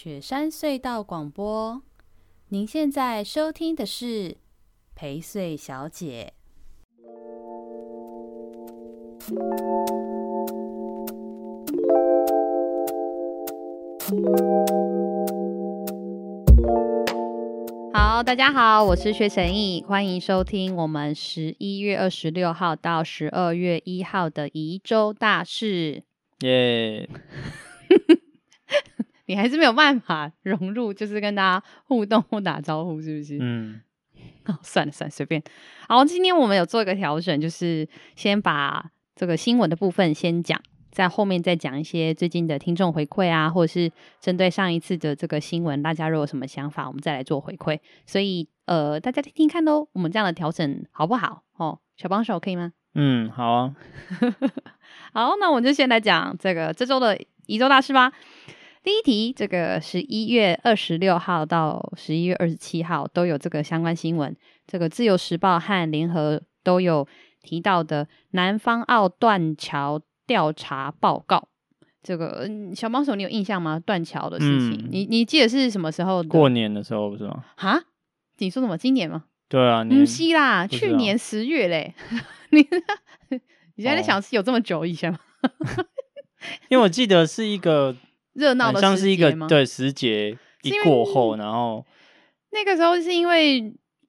雪山隧道广播，您现在收听的是陪睡小姐。好，大家好，我是薛成义，欢迎收听我们十一月二十六号到十二月一号的宜州大事。耶！你还是没有办法融入，就是跟大家互动或打招呼，是不是？嗯。哦，算了算了，随便。好，今天我们有做一个调整，就是先把这个新闻的部分先讲，在后面再讲一些最近的听众回馈啊，或者是针对上一次的这个新闻，大家如果有什么想法，我们再来做回馈。所以，呃，大家听听看喽，我们这样的调整好不好？哦，小帮手可以吗？嗯，好啊。好，那我们就先来讲这个这周的宜周大事吧。第一题，这个十一月二十六号到十一月二十七号都有这个相关新闻。这个《自由时报》和联合都有提到的南方澳断桥调查报告。这个小帮手，你有印象吗？断桥的事情，嗯、你你记得是什么时候？过年的时候不是吗？哈？你说什么？今年吗？对啊，不是啦，去年十月嘞。你你现在在想是有这么久以前吗？因为我记得是一个。热闹的？像是一个对时节一过后，然后那个时候是因为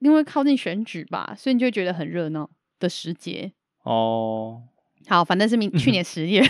因为靠近选举吧，所以你就会觉得很热闹的时节哦。好，反正是明 去年十月，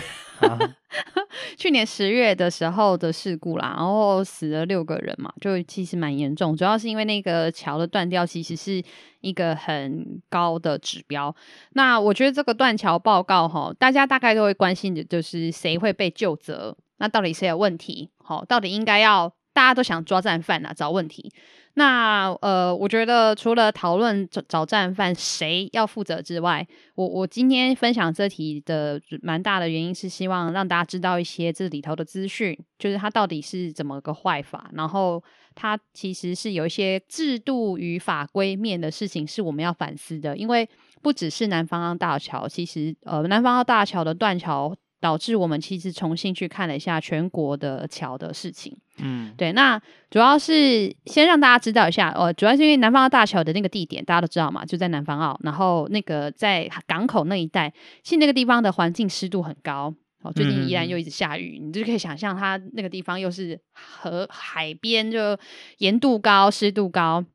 去年十月的时候的事故啦，然后死了六个人嘛，就其实蛮严重。主要是因为那个桥的断掉，其实是一个很高的指标。那我觉得这个断桥报告哈，大家大概都会关心的就是谁会被救责。那到底谁有问题？好，到底应该要大家都想抓战犯啊，找问题。那呃，我觉得除了讨论找找战犯谁要负责之外，我我今天分享这题的蛮大的原因是希望让大家知道一些这里头的资讯，就是它到底是怎么个坏法，然后它其实是有一些制度与法规面的事情是我们要反思的，因为不只是南方澳大桥，其实呃，南方澳大桥的断桥。导致我们其实重新去看了一下全国的桥的事情，嗯，对，那主要是先让大家知道一下，呃，主要是因为南方澳大桥的那个地点大家都知道嘛，就在南方澳，然后那个在港口那一带，其实那个地方的环境湿度很高，哦，最近依然又一直下雨，嗯、你就可以想象它那个地方又是河海边，就盐度高、湿度高，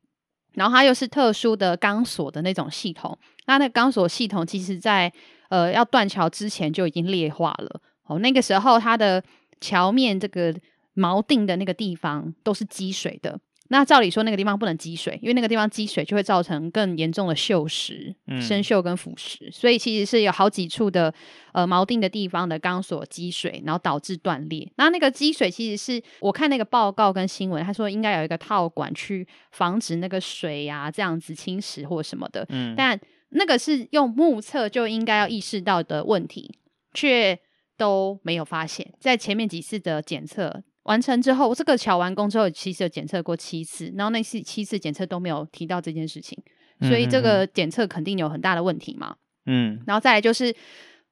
然后它又是特殊的钢索的那种系统，那那个钢索系统其实在。呃，要断桥之前就已经裂化了哦。那个时候，它的桥面这个锚定的那个地方都是积水的。那照理说，那个地方不能积水，因为那个地方积水就会造成更严重的锈蚀、生锈跟腐蚀。嗯、所以其实是有好几处的呃锚定的地方的钢索积水，然后导致断裂。那那个积水其实是我看那个报告跟新闻，他说应该有一个套管去防止那个水呀、啊、这样子侵蚀或什么的。嗯，但。那个是用目测就应该要意识到的问题，却都没有发现。在前面几次的检测完成之后，这个桥完工之后，其实有检测过七次，然后那次七次检测都没有提到这件事情，所以这个检测肯定有很大的问题嘛。嗯，然后再来就是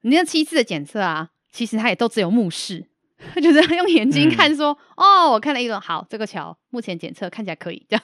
你那七次的检测啊，其实它也都只有目视，就是用眼睛看说，嗯、哦，我看了一轮，好，这个桥目前检测看起来可以这样，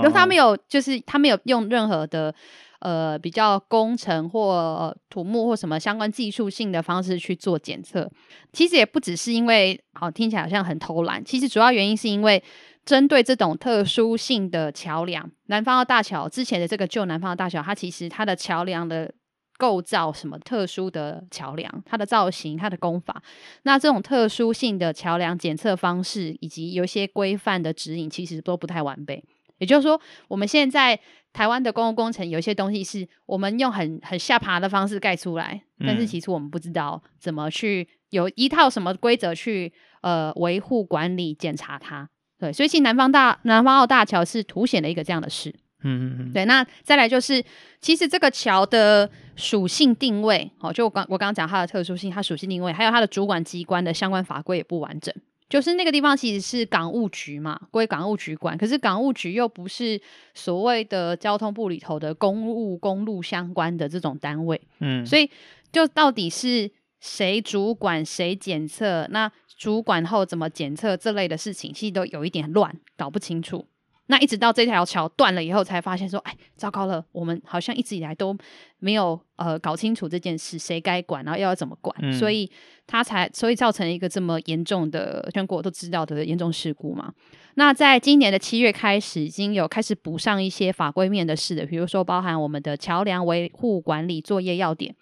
然后他没有，就是他没有用任何的。呃，比较工程或土木或什么相关技术性的方式去做检测，其实也不只是因为好听起来好像很偷懒，其实主要原因是因为针对这种特殊性的桥梁，南方澳大桥之前的这个旧南方澳大桥，它其实它的桥梁的构造什么特殊的桥梁，它的造型、它的工法，那这种特殊性的桥梁检测方式以及有一些规范的指引，其实都不太完备。也就是说，我们现在台湾的公共工程有一些东西是我们用很很下爬的方式盖出来，嗯、但是其实我们不知道怎么去有一套什么规则去呃维护管理检查它。对，所以其实南方大南方澳大桥是凸显了一个这样的事。嗯嗯嗯。对，那再来就是，其实这个桥的属性定位，哦，就我刚我刚刚讲它的特殊性，它属性定位，还有它的主管机关的相关法规也不完整。就是那个地方其实是港务局嘛，归港务局管。可是港务局又不是所谓的交通部里头的公务公路相关的这种单位，嗯，所以就到底是谁主管谁检测？那主管后怎么检测这类的事情，其实都有一点乱，搞不清楚。那一直到这条桥断了以后，才发现说，哎，糟糕了，我们好像一直以来都没有呃搞清楚这件事，谁该管，然后又要怎么管，嗯、所以他才所以造成一个这么严重的全国都知道的严重事故嘛。那在今年的七月开始，已经有开始补上一些法规面的事的，比如说包含我们的桥梁维护管理作业要点。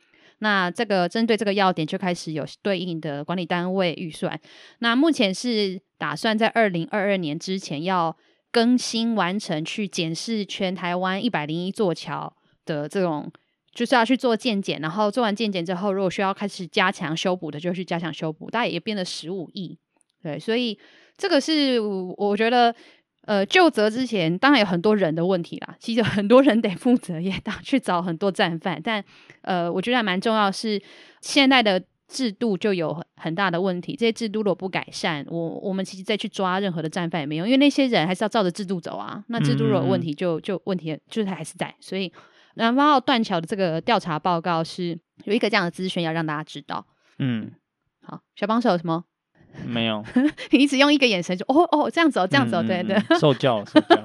那这个针对这个要点就开始有对应的管理单位预算。那目前是打算在二零二二年之前要。更新完成，去检视全台湾一百零一座桥的这种，就是要去做健检，然后做完健检之后，如果需要开始加强修补的，就去加强修补，大概也变了十五亿。对，所以这个是我觉得，呃，就责之前当然有很多人的问题啦，其实很多人得负责，也当去找很多战犯，但呃，我觉得还蛮重要是现在的。制度就有很大的问题，这些制度如果不改善，我我们其实再去抓任何的战犯也没用，因为那些人还是要照着制度走啊。那制度如果有问题就，就就问题就是他还是在。所以南方澳断桥的这个调查报告是有一个这样的资讯要让大家知道。嗯，好，小帮手有什么？没有，你一直用一个眼神就哦哦这样子哦这样子哦，对对，受教受教。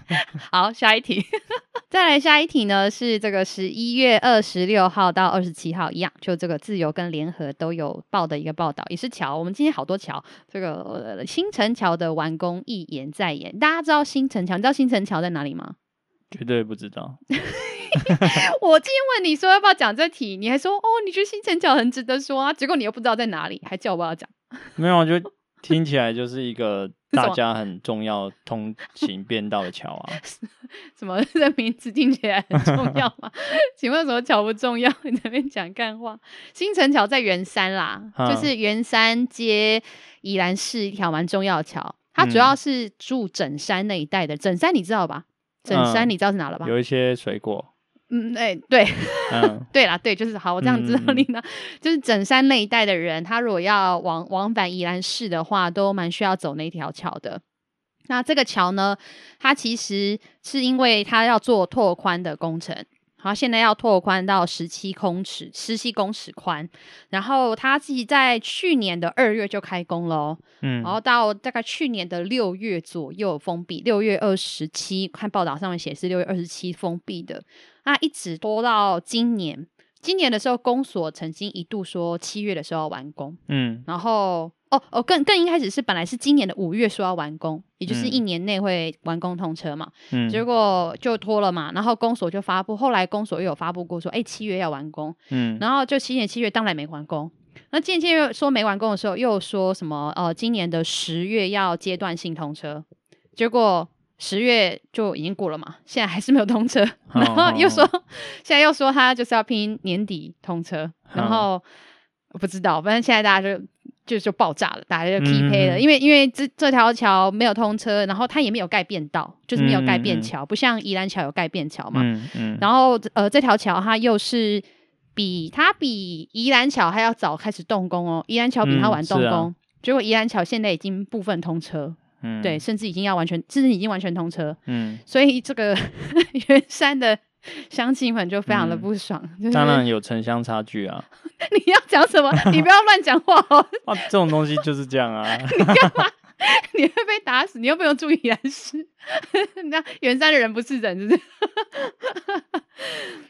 好，下一题，再来下一题呢是这个十一月二十六号到二十七号一样，就这个自由跟联合都有报的一个报道，也是桥。我们今天好多桥，这个、呃、新城桥的完工一言再言，大家知道新城桥？你知道新城桥在哪里吗？绝对不知道。我今天问你说要不要讲这题，你还说哦，你觉得新城桥很值得说啊，结果你又不知道在哪里，还叫我不要讲。没有，就听起来就是一个 大家很重要通行便 道的桥啊。什么？这名字听起来很重要吗？请问什么桥不重要？你在那边讲干话。新城桥在圆山啦，嗯、就是圆山接宜兰市一条蛮重要的桥。它主要是住整山那一带的。整山你知道吧？整山你知道是哪了吧？嗯、有一些水果。嗯，哎、欸，对，嗯、对啦，对，就是好，我这样知道你呢，嗯、就是整山那一带的人，他如果要往往返宜兰市的话，都蛮需要走那条桥的。那这个桥呢，它其实是因为它要做拓宽的工程。然后现在要拓宽到十七公尺，十七公尺宽。然后它自己在去年的二月就开工了，嗯，然后到大概去年的六月左右封闭，六月二十七，看报道上面写是六月二十七封闭的，那一直拖到今年。今年的时候，公所曾经一度说七月的时候要完工，嗯，然后。哦哦，更更一开始是本来是今年的五月说要完工，也就是一年内会完工通车嘛，嗯，结果就拖了嘛，然后公所就发布，后来公所又有发布过说，哎，七月要完工，嗯，然后就七年七月当然没完工，那渐渐又说没完工的时候，又说什么呃，今年的十月要阶段性通车，结果十月就已经过了嘛，现在还是没有通车，然后又说现在又说他就是要拼年底通车，然后我不知道，反正现在大家就。就就爆炸了，大家就 keep 黑了，嗯、因为因为这这条桥没有通车，然后它也没有盖便道，就是没有盖便桥，嗯、不像宜兰桥有盖便桥嘛。嗯嗯、然后呃，这条桥它又是比它比宜兰桥还要早开始动工哦，宜兰桥比它晚动工，结果宜兰桥现在已经部分通车，嗯、对，甚至已经要完全，甚至已经完全通车。嗯，所以这个 圆山的。乡亲们就非常的不爽，嗯就是、当然有城乡差距啊！你要讲什么？你不要乱讲话哦！哇，这种东西就是这样啊！你干嘛？你会被打死？你又不用注意来事？那圆山的人不是人，是不是？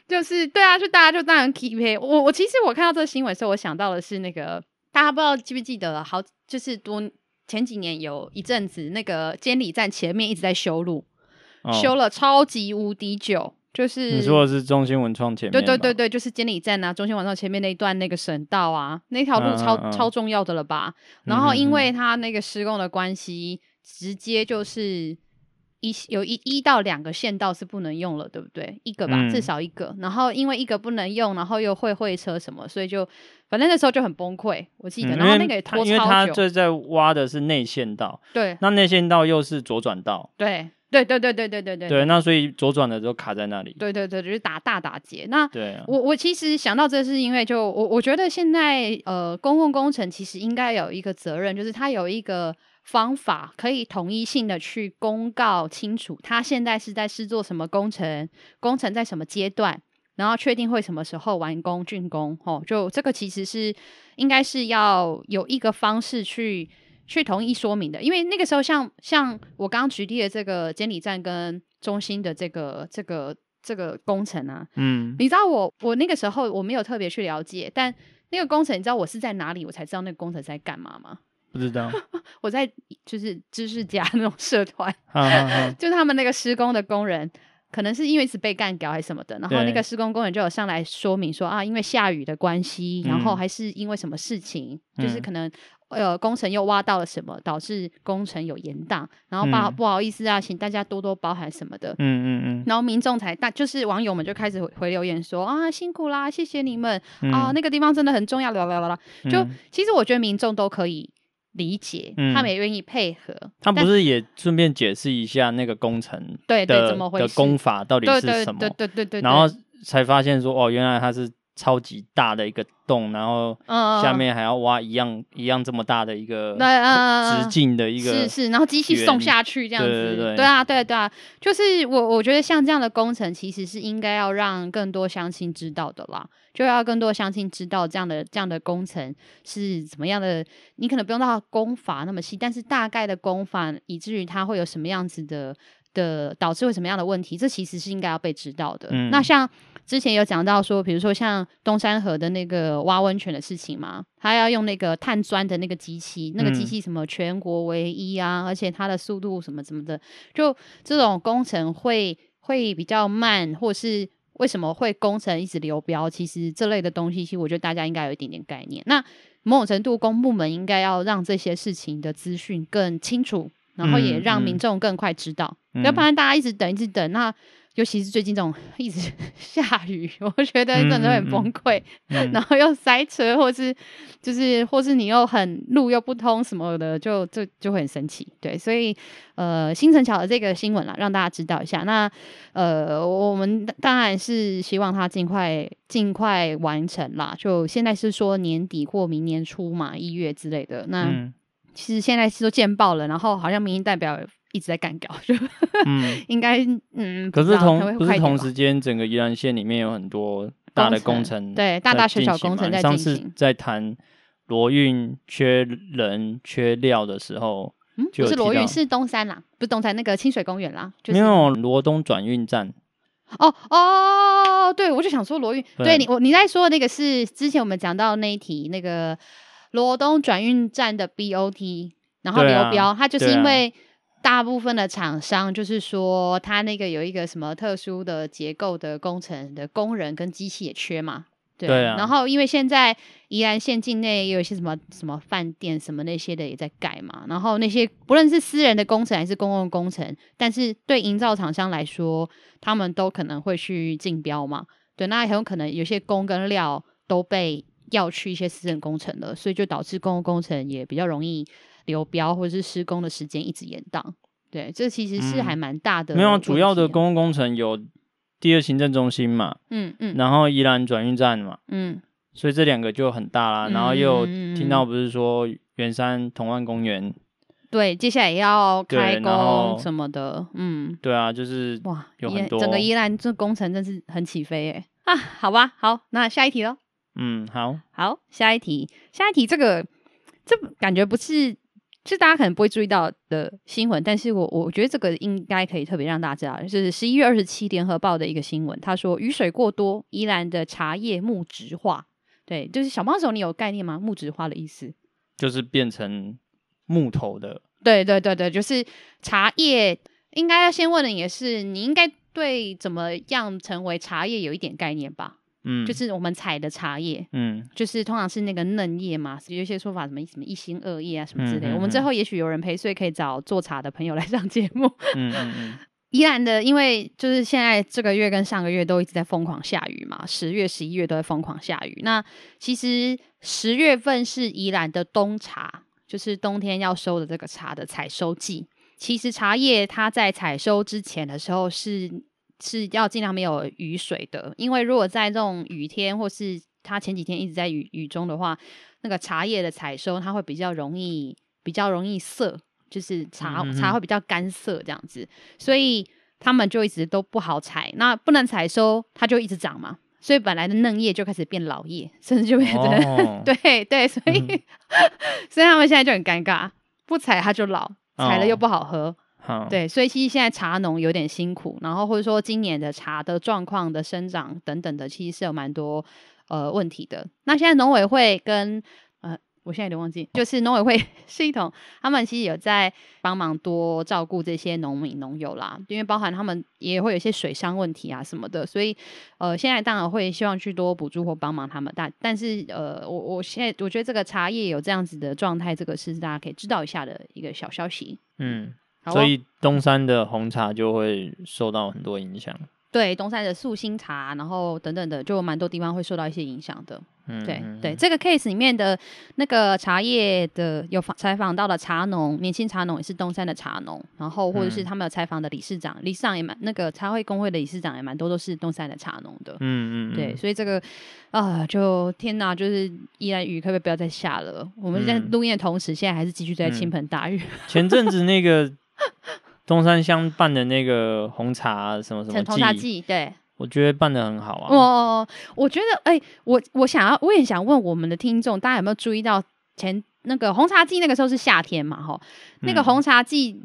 就是对啊，就大家就当然 keep 我我其实我看到这个新闻的时候，我想到的是那个大家不知道记不记得了，好就是多前几年有一阵子那个监理站前面一直在修路，哦、修了超级无敌久。就是你说的是中心文创前面，对对对对，就是监理站啊，中心文创前面那一段那个省道啊，那条路超、嗯嗯、超重要的了吧？然后因为它那个施工的关系，直接就是一有一一到两个线道是不能用了，对不对？一个吧，嗯、至少一个。然后因为一个不能用，然后又会会车什么，所以就反正那时候就很崩溃。我记得，嗯、然后那个也拖超久，因为他这在挖的是内线道，对，那内线道又是左转道，对。对对对对对对对，对，那所以左转的都卡在那里。对对对，就是打大打结。那对、啊、我我其实想到这是因为就我我觉得现在呃公共工程其实应该有一个责任，就是它有一个方法可以统一性的去公告清楚，他现在是在施做什么工程，工程在什么阶段，然后确定会什么时候完工竣工，哦，就这个其实是应该是要有一个方式去去统一说明的，因为那个时候像像我刚刚举例的这个监理站跟中心的这个这个这个工程啊，嗯，你知道我我那个时候我没有特别去了解，但那个工程你知道我是在哪里，我才知道那个工程在干嘛吗？不知道，我在就是知识家那种社团 就他们那个施工的工人。可能是因为是被干掉还是什么的，然后那个施工工人就有上来说明说啊，因为下雨的关系，然后还是因为什么事情，嗯、就是可能呃工程又挖到了什么，导致工程有延宕，然后不不好意思啊，请大家多多包涵什么的。嗯嗯嗯。然后民众才大就是网友们就开始回，回留言说啊辛苦啦，谢谢你们、嗯、啊，那个地方真的很重要，啦啦啦啦。就、嗯、其实我觉得民众都可以。理解，嗯、他们也愿意配合。他不是也顺便解释一下那个工程的对对怎么回事的功法到底是什么？对对对对对对。然后才发现说，哦，原来他是超级大的一个洞，然后下面还要挖一样、嗯、一样这么大的一个直径的一个是是，然后机器送下去这样子。对对对，对啊对对啊，就是我我觉得像这样的工程，其实是应该要让更多乡亲知道的啦。就要更多乡亲知道这样的这样的工程是怎么样的，你可能不用到工法那么细，但是大概的工法，以至于它会有什么样子的的导致会什么样的问题，这其实是应该要被知道的。嗯、那像之前有讲到说，比如说像东山河的那个挖温泉的事情嘛，他要用那个碳钻的那个机器，那个机器什么全国唯一啊，而且它的速度什么什么的，就这种工程会会比较慢，或是。为什么会工程一直流标？其实这类的东西，其实我觉得大家应该有一点点概念。那某种程度，公部门应该要让这些事情的资讯更清楚，然后也让民众更快知道，嗯嗯、要不然大家一直等，一直等，那。尤其是最近这种一直 下雨，我觉得真的很崩溃，嗯嗯、然后又塞车，或是就是或是你又很路又不通什么的，就就就会很生气。对，所以呃，新城桥的这个新闻啦，让大家知道一下。那呃，我们当然是希望它尽快尽快完成啦。就现在是说年底或明年初嘛，一月之类的。那、嗯、其实现在是都见报了，然后好像民意代表。一直在干搞，就嗯，应该嗯，可是同不是同时间，整个宜兰县里面有很多大的工程，对，大大小小工程在进行。上次在谈罗运缺人缺料的时候，嗯，不是罗运是东山啦，不是东山那个清水公园啦，就是、没有罗东转运站。哦哦，对，我就想说罗运，对，对你我你在说的那个是之前我们讲到那一题那个罗东转运站的 BOT，然后流标，它、啊、就是因为。大部分的厂商就是说，他那个有一个什么特殊的结构的工程的工人跟机器也缺嘛，对。对啊。然后因为现在宜兰县境内也有一些什么什么饭店什么那些的也在盖嘛，然后那些不论是私人的工程还是公共工程，但是对营造厂商来说，他们都可能会去竞标嘛，对。那很有可能有些工跟料都被要去一些私人工程了，所以就导致公共工程也比较容易。流标或者是施工的时间一直延宕，对，这其实是还蛮大的。没有，主要的公共工程有第二行政中心嘛，嗯嗯，然后宜兰转运站嘛，嗯，所以这两个就很大啦。然后又听到不是说圆山同安公园，对，接下来也要开工什么的，嗯，对啊，就是哇，有很多整个宜兰这工程真是很起飞哎啊，好吧，好，那下一题喽，嗯，好，好，下一题，下一题，这个这感觉不是。是大家可能不会注意到的新闻，但是我我觉得这个应该可以特别让大家知道，就是十一月二十七联合报的一个新闻，他说雨水过多，宜兰的茶叶木质化。对，就是小帮手，你有概念吗？木质化的意思就是变成木头的。对对对对，就是茶叶。应该要先问的也是，你应该对怎么样成为茶叶有一点概念吧？嗯，就是我们采的茶叶，嗯，就是通常是那个嫩叶嘛，有一些说法什么什么一心二叶啊什么之类的。嗯嗯嗯，我们之后也许有人陪，所以可以找做茶的朋友来上节目。嗯嗯嗯。宜兰的，因为就是现在这个月跟上个月都一直在疯狂下雨嘛，十月、十一月都在疯狂下雨。那其实十月份是宜兰的冬茶，就是冬天要收的这个茶的采收季。其实茶叶它在采收之前的时候是。是要尽量没有雨水的，因为如果在这种雨天，或是它前几天一直在雨雨中的话，那个茶叶的采收它会比较容易，比较容易涩，就是茶茶会。比较干涩这样子，所以他们就一直都不好采。那不能采收，它就一直长嘛，所以本来的嫩叶就开始变老叶，甚至就变成、哦、对对，所以、嗯、所以他们现在就很尴尬，不采它就老，采了又不好喝。哦、对，所以其实现在茶农有点辛苦，然后或者说今年的茶的状况的生长等等的，其实是有蛮多呃问题的。那现在农委会跟呃我现在有点忘记，就是农委会 系统，他们其实有在帮忙多照顾这些农民农友啦，因为包含他们也会有一些水伤问题啊什么的，所以呃，现在当然会希望去多补助或帮忙他们，但但是呃，我我现在我觉得这个茶叶有这样子的状态，这个是大家可以知道一下的一个小消息。嗯，所以东山的红茶就会受到很多影响。对，东山的素心茶，然后等等的，就蛮多地方会受到一些影响的。嗯，对对，这个 case 里面的那个茶叶的有访采访到了茶农，年轻茶农也是东山的茶农，然后或者是他们有采访的理事长，嗯、理事长也蛮那个茶会工会的理事长也蛮多都是东山的茶农的。嗯嗯，对，所以这个啊、呃，就天哪，就是依然雨可不可以不要再下了？我们在录音的同时，现在还是继续在倾盆大雨。嗯、前阵子那个 东山乡办的那个红茶什么什么红茶季，对。我觉得办的很好啊！哦，我觉得，哎、欸，我我想要，我也想问我们的听众，大家有没有注意到前那个红茶季那个时候是夏天嘛？哈，那个红茶季，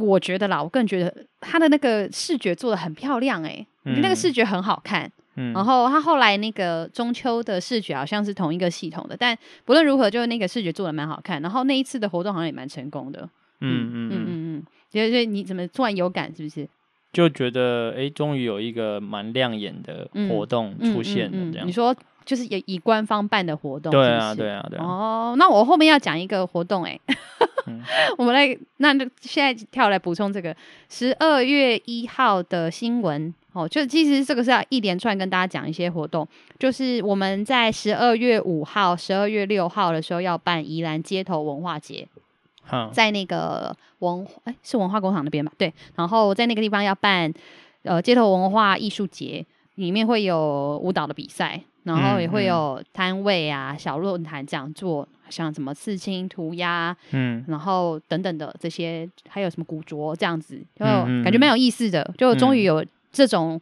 我觉得啦，我更觉得它的那个视觉做的很漂亮、欸，哎、那个视觉很好看。嗯，然后他后来那个中秋的视觉好像是同一个系统的，但不论如何，就是那个视觉做的蛮好看。然后那一次的活动好像也蛮成功的。嗯嗯嗯嗯嗯，所以你怎么突然有感？是不是？就觉得哎，终于有一个蛮亮眼的活动出现了，这样、嗯嗯嗯嗯。你说就是以以官方办的活动是是？对啊，对啊，对啊。哦，那我后面要讲一个活动哎，嗯、我们来那现在跳来补充这个十二月一号的新闻哦，就其实这个是要一连串跟大家讲一些活动，就是我们在十二月五号、十二月六号的时候要办宜兰街头文化节。在那个文哎、欸、是文化工厂那边吧？对，然后在那个地方要办呃街头文化艺术节，里面会有舞蹈的比赛，然后也会有摊位啊、嗯、小论坛讲座，像什么刺青、涂鸦，嗯，然后等等的这些，还有什么古着这样子，就感觉蛮有意思的，就终于有这种。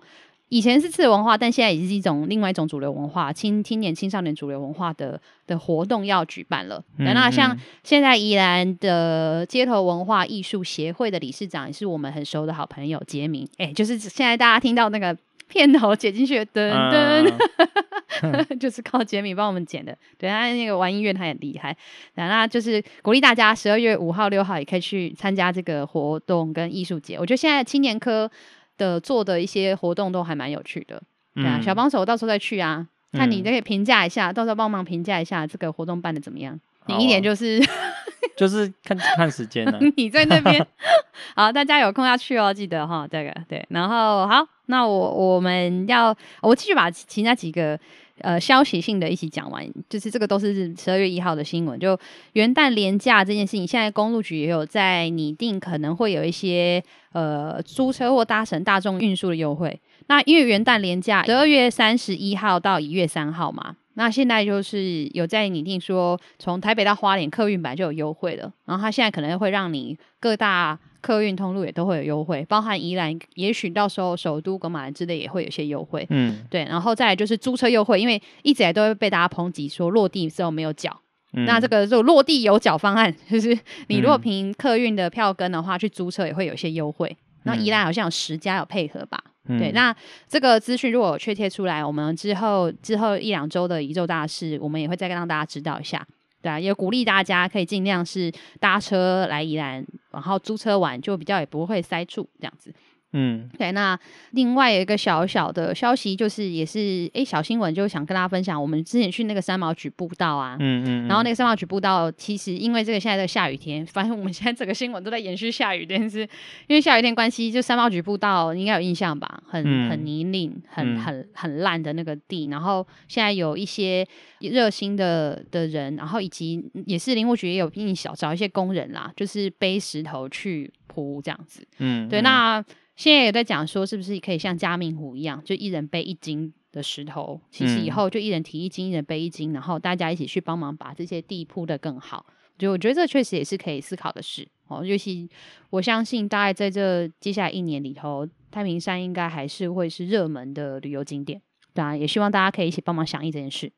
以前是次文化，但现在已经是一种另外一种主流文化，青青年、青少年主流文化的的活动要举办了。那像现在宜兰的街头文化艺术协会的理事长，也是我们很熟的好朋友杰明。哎、欸，就是现在大家听到那个片头剪进去的噔噔，啊、就是靠杰明帮我们剪的。对，他那个玩音乐他也厉害。那就是鼓励大家十二月五号、六号也可以去参加这个活动跟艺术节。我觉得现在青年科。的做的一些活动都还蛮有趣的，对啊，嗯、小帮手到时候再去啊，看你可以评价一下，嗯、到时候帮忙评价一下这个活动办的怎么样。你、啊、一点就是 就是看看时间了，你在那边 好，大家有空要去哦，记得哈，这个对，然后好，那我我们要我继续把其他几个。呃，消息性的一起讲完，就是这个都是十二月一号的新闻。就元旦廉价这件事情，现在公路局也有在拟定，可能会有一些呃租车或搭乘大众运输的优惠。那因为元旦连假十二月三十一号到一月三号嘛，那现在就是有在拟定说，从台北到花莲客运本来就有优惠了，然后他现在可能会让你各大。客运通路也都会有优惠，包含宜兰，也许到时候首都跟马兰之类也会有些优惠。嗯，对，然后再来就是租车优惠，因为一直以来都会被大家抨击说落地之后没有缴。嗯、那这个就落地有缴方案，就是你如果凭客运的票根的话，嗯、去租车也会有一些优惠。那宜兰好像有十家有配合吧？嗯、对，那这个资讯如果确切出来，我们之后之后一两周的宜周大事，我们也会再让大家知道一下。对啊，也鼓励大家可以尽量是搭车来宜兰，然后租车玩，就比较也不会塞住这样子。嗯，对。那另外有一个小小的消息，就是也是哎、欸、小新闻，就想跟大家分享。我们之前去那个三毛櫸步道啊，嗯，嗯嗯，然后那个三毛櫸步道，其实因为这个现在的下雨天，反正我们现在整个新闻都在延续下雨天，是因为下雨天关系，就三毛櫸步道应该有印象吧？很很泥泞，很很很烂的那个地。然后现在有一些热心的的人，然后以及也是林务局也有印小找一些工人啦，就是背石头去铺这样子。嗯，对，那。现在也在讲说，是不是可以像嘉明湖一样，就一人背一斤的石头？其实以后就一人提一斤，一人背一斤，然后大家一起去帮忙把这些地铺得更好。就我觉得这确实也是可以思考的事哦。尤其我相信，大概在这接下来一年里头，太平山应该还是会是热门的旅游景点。对啊，也希望大家可以一起帮忙响应这件事。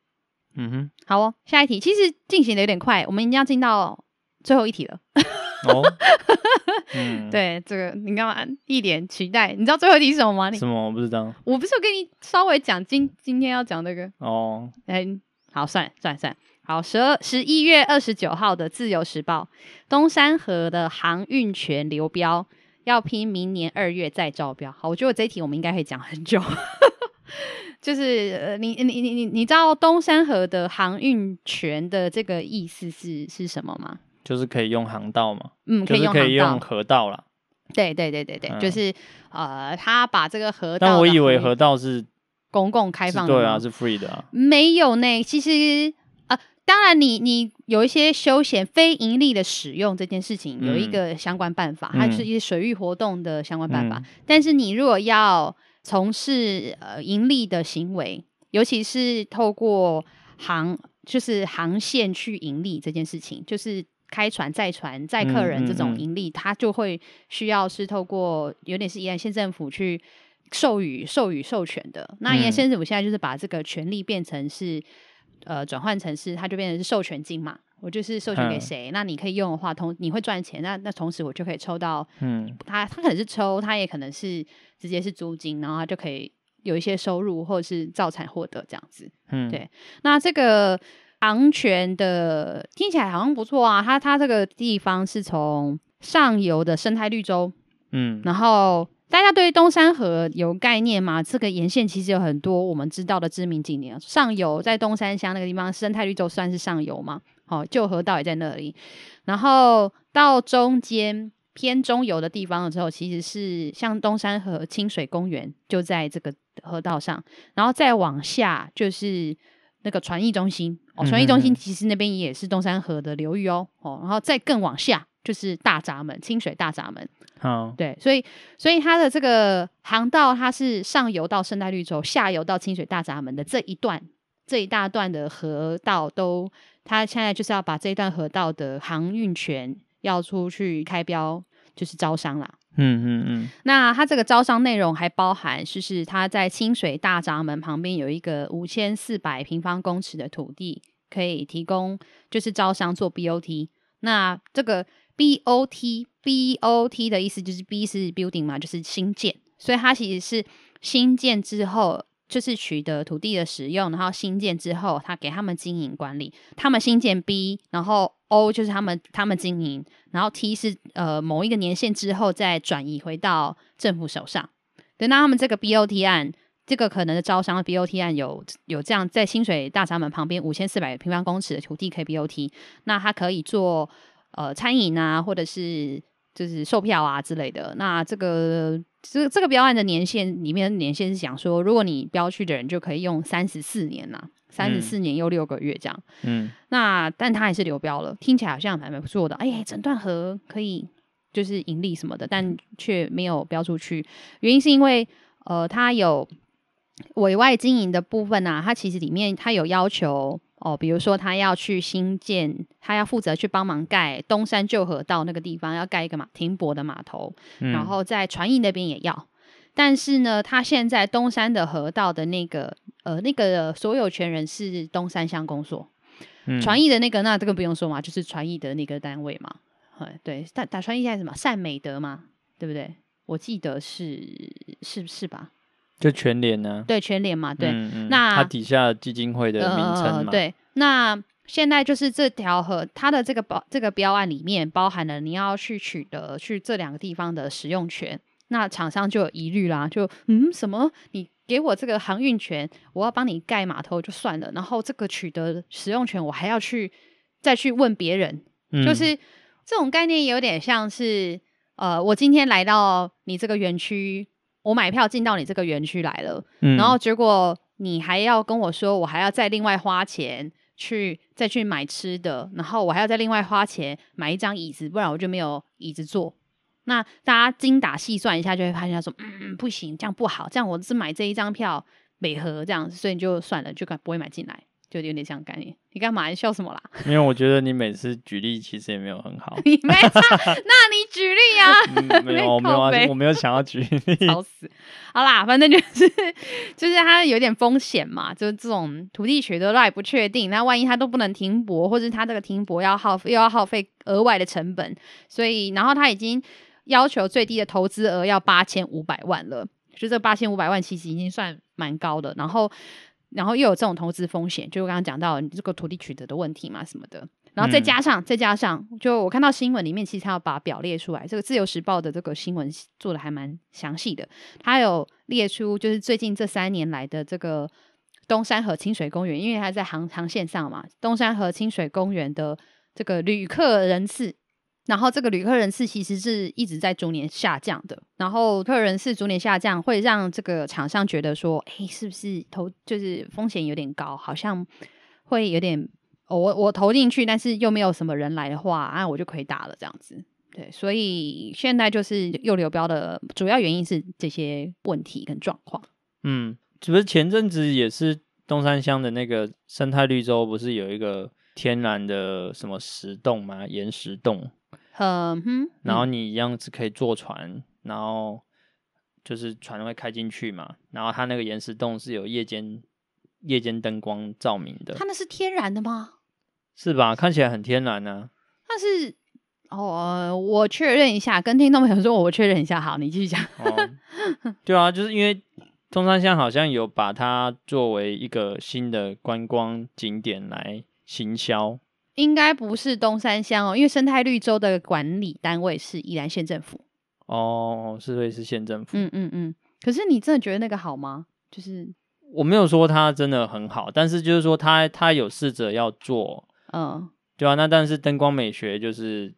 嗯哼，好哦，下一题其实进行的有点快，我们已经要进到最后一题了。哦，嗯、对，这个你干嘛一脸期待？你知道最后一题是什么吗？你什么？我不知道。我不是有跟你稍微讲今今天要讲那个哦。哎，好，算了算了算了。好，十二十一月二十九号的《自由时报》，东山河的航运权流标要拼明年二月再招标。好，我觉得这一题我们应该可以讲很久。就是呃，你你你你你知道东山河的航运权的这个意思是是什么吗？就是可以用航道嘛，嗯，可以用可以用河道啦。对对对对对，嗯、就是呃，他把这个河道，但我以为河道是公共开放的，对啊，是 free 的啊。没有呢，其实呃，当然你你有一些休闲非盈利的使用这件事情，有一个相关办法，嗯、它是一些水域活动的相关办法。嗯、但是你如果要从事呃盈利的行为，尤其是透过航就是航线去盈利这件事情，就是开船载船载客人这种盈利，它、嗯嗯嗯、就会需要是透过有点是宜兰县政府去授予授予授权的。那宜兰县政府现在就是把这个权利变成是呃转换成是，它就变成是授权金嘛。我就是授权给谁，嗯、那你可以用的话，同你会赚钱，那那同时我就可以抽到，嗯，他他可能是抽，他也可能是直接是租金，然后他就可以有一些收入或者是造产获得这样子，嗯，对。那这个航泉的听起来好像不错啊，它它这个地方是从上游的生态绿洲，嗯，然后。大家对东山河有概念吗？这个沿线其实有很多我们知道的知名景点。上游在东山乡那个地方，生态绿洲算是上游嘛？好、哦，旧河道也在那里。然后到中间偏中游的地方的时候，其实是像东山河清水公园就在这个河道上。然后再往下就是那个传艺中心哦，传艺中心其实那边也是东山河的流域哦。哦，然后再更往下就是大闸门，清水大闸门。好，对，所以所以它的这个航道，它是上游到生态绿洲，下游到清水大闸门的这一段，这一大段的河道都，它现在就是要把这一段河道的航运权要出去开标，就是招商啦。嗯嗯嗯。那它这个招商内容还包含，就是它在清水大闸门旁边有一个五千四百平方公尺的土地，可以提供就是招商做 BOT。那这个 BOT。B O T 的意思就是 B 是 building 嘛，就是新建，所以它其实是新建之后就是取得土地的使用，然后新建之后，他给他们经营管理，他们新建 B，然后 O 就是他们他们经营，然后 T 是呃某一个年限之后再转移回到政府手上。对，那他们这个 B O T 案，这个可能的招商的 B O T 案有有这样在清水大闸门旁边五千四百平方公尺的土地可以 B O T，那它可以做呃餐饮啊，或者是。就是售票啊之类的，那这个这这个标案的年限里面的年限是讲说，如果你标去的人就可以用三十四年呐，三十四年又六个月这样。嗯，那但他还是流标了，听起来好像还蛮不错的。哎，整段河可以就是盈利什么的，但却没有标出去，原因是因为呃，它有委外经营的部分啊，它其实里面它有要求。哦，比如说他要去新建，他要负责去帮忙盖东山旧河道那个地方，要盖一个马停泊的码头，嗯、然后在传艺那边也要。但是呢，他现在东山的河道的那个呃那个所有权人是东山乡公所，嗯、传艺的那个那这个不用说嘛，就是传艺的那个单位嘛。对，打打传艺现在什么善美德嘛，对不对？我记得是是不是吧？就全联呢？对，全联嘛，对。嗯嗯、那它底下基金会的名称嘛、呃？对。那现在就是这条河，它的这个标这个标案里面包含了你要去取得去这两个地方的使用权，那厂商就有疑虑啦，就嗯什么？你给我这个航运权，我要帮你盖码头就算了，然后这个取得使用权，我还要去再去问别人，嗯、就是这种概念有点像是呃，我今天来到你这个园区。我买票进到你这个园区来了，嗯、然后结果你还要跟我说，我还要再另外花钱去再去买吃的，然后我还要再另外花钱买一张椅子，不然我就没有椅子坐。那大家精打细算一下，就会发现他说，嗯，不行，这样不好，这样我只买这一张票，美合这样，所以你就算了，就不会买进来。就有点像概念。你干嘛？你笑什么啦？因为我觉得你每次举例其实也没有很好。你没差，那你举例啊？嗯、没有，我没有、啊，我没有想要举例。笑死！好啦，反正就是就是它有点风险嘛，就是这种土地取得都还不确定，那万一它都不能停泊，或者它这个停泊要耗又要耗费额外的成本，所以然后他已经要求最低的投资额要八千五百万了，就这八千五百万其实已经算蛮高的，然后。然后又有这种投资风险，就我刚刚讲到你这个土地取得的问题嘛什么的，然后再加上、嗯、再加上，就我看到新闻里面，其实他要把表列出来，这个自由时报的这个新闻做的还蛮详细的，他有列出就是最近这三年来的这个东山河清水公园，因为它在航航线上嘛，东山河清水公园的这个旅客人次。然后这个旅客人次其实是一直在逐年下降的，然后客人次逐年下降，会让这个厂商觉得说，哎，是不是投就是风险有点高，好像会有点，哦、我我投进去，但是又没有什么人来的话，啊，我就亏大了这样子。对，所以现在就是又流标的主要原因是这些问题跟状况。嗯，是不是前阵子也是东山乡的那个生态绿洲，不是有一个天然的什么石洞吗？岩石洞。嗯哼，然后你一样是可以坐船，嗯、然后就是船会开进去嘛，然后它那个岩石洞是有夜间夜间灯光照明的。它那是天然的吗？是吧？看起来很天然呢、啊。但是哦，我确认一下，跟听众朋友说，我确认一下。好，你继续讲。哦、对啊，就是因为中山乡好像有把它作为一个新的观光景点来行销。应该不是东山乡哦，因为生态绿洲的管理单位是宜兰县政府。哦，是会是县政府。嗯嗯嗯。可是你真的觉得那个好吗？就是我没有说它真的很好，但是就是说它它有试着要做。嗯，对啊。那但是灯光美学就是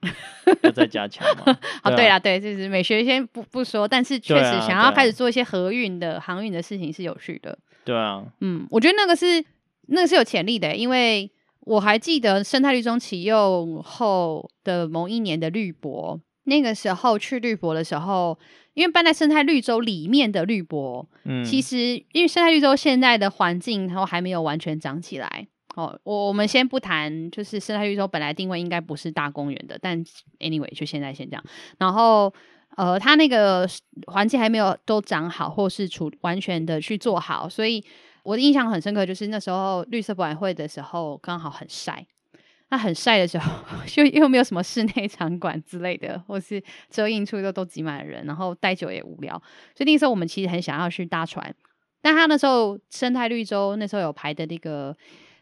要再加强嘛。哦，对啊，对，就是美学先不不说，但是确实想要开始做一些河运的航运的事情是有趣的。对啊。嗯，我觉得那个是那个是有潜力的，因为。我还记得生态绿洲启用后的某一年的绿博，那个时候去绿博的时候，因为办在生态绿洲里面的绿博，嗯，其实因为生态绿洲现在的环境然后还没有完全长起来，哦，我我们先不谈，就是生态绿洲本来定位应该不是大公园的，但 anyway 就现在先这样，然后呃，它那个环境还没有都长好，或是处完全的去做好，所以。我的印象很深刻，就是那时候绿色博览会的时候，刚好很晒。那很晒的时候，又又没有什么室内场馆之类的，或是遮荫处都都挤满了人，然后待久也无聊。所以那时候我们其实很想要去搭船，但他那时候生态绿洲那时候有排的那个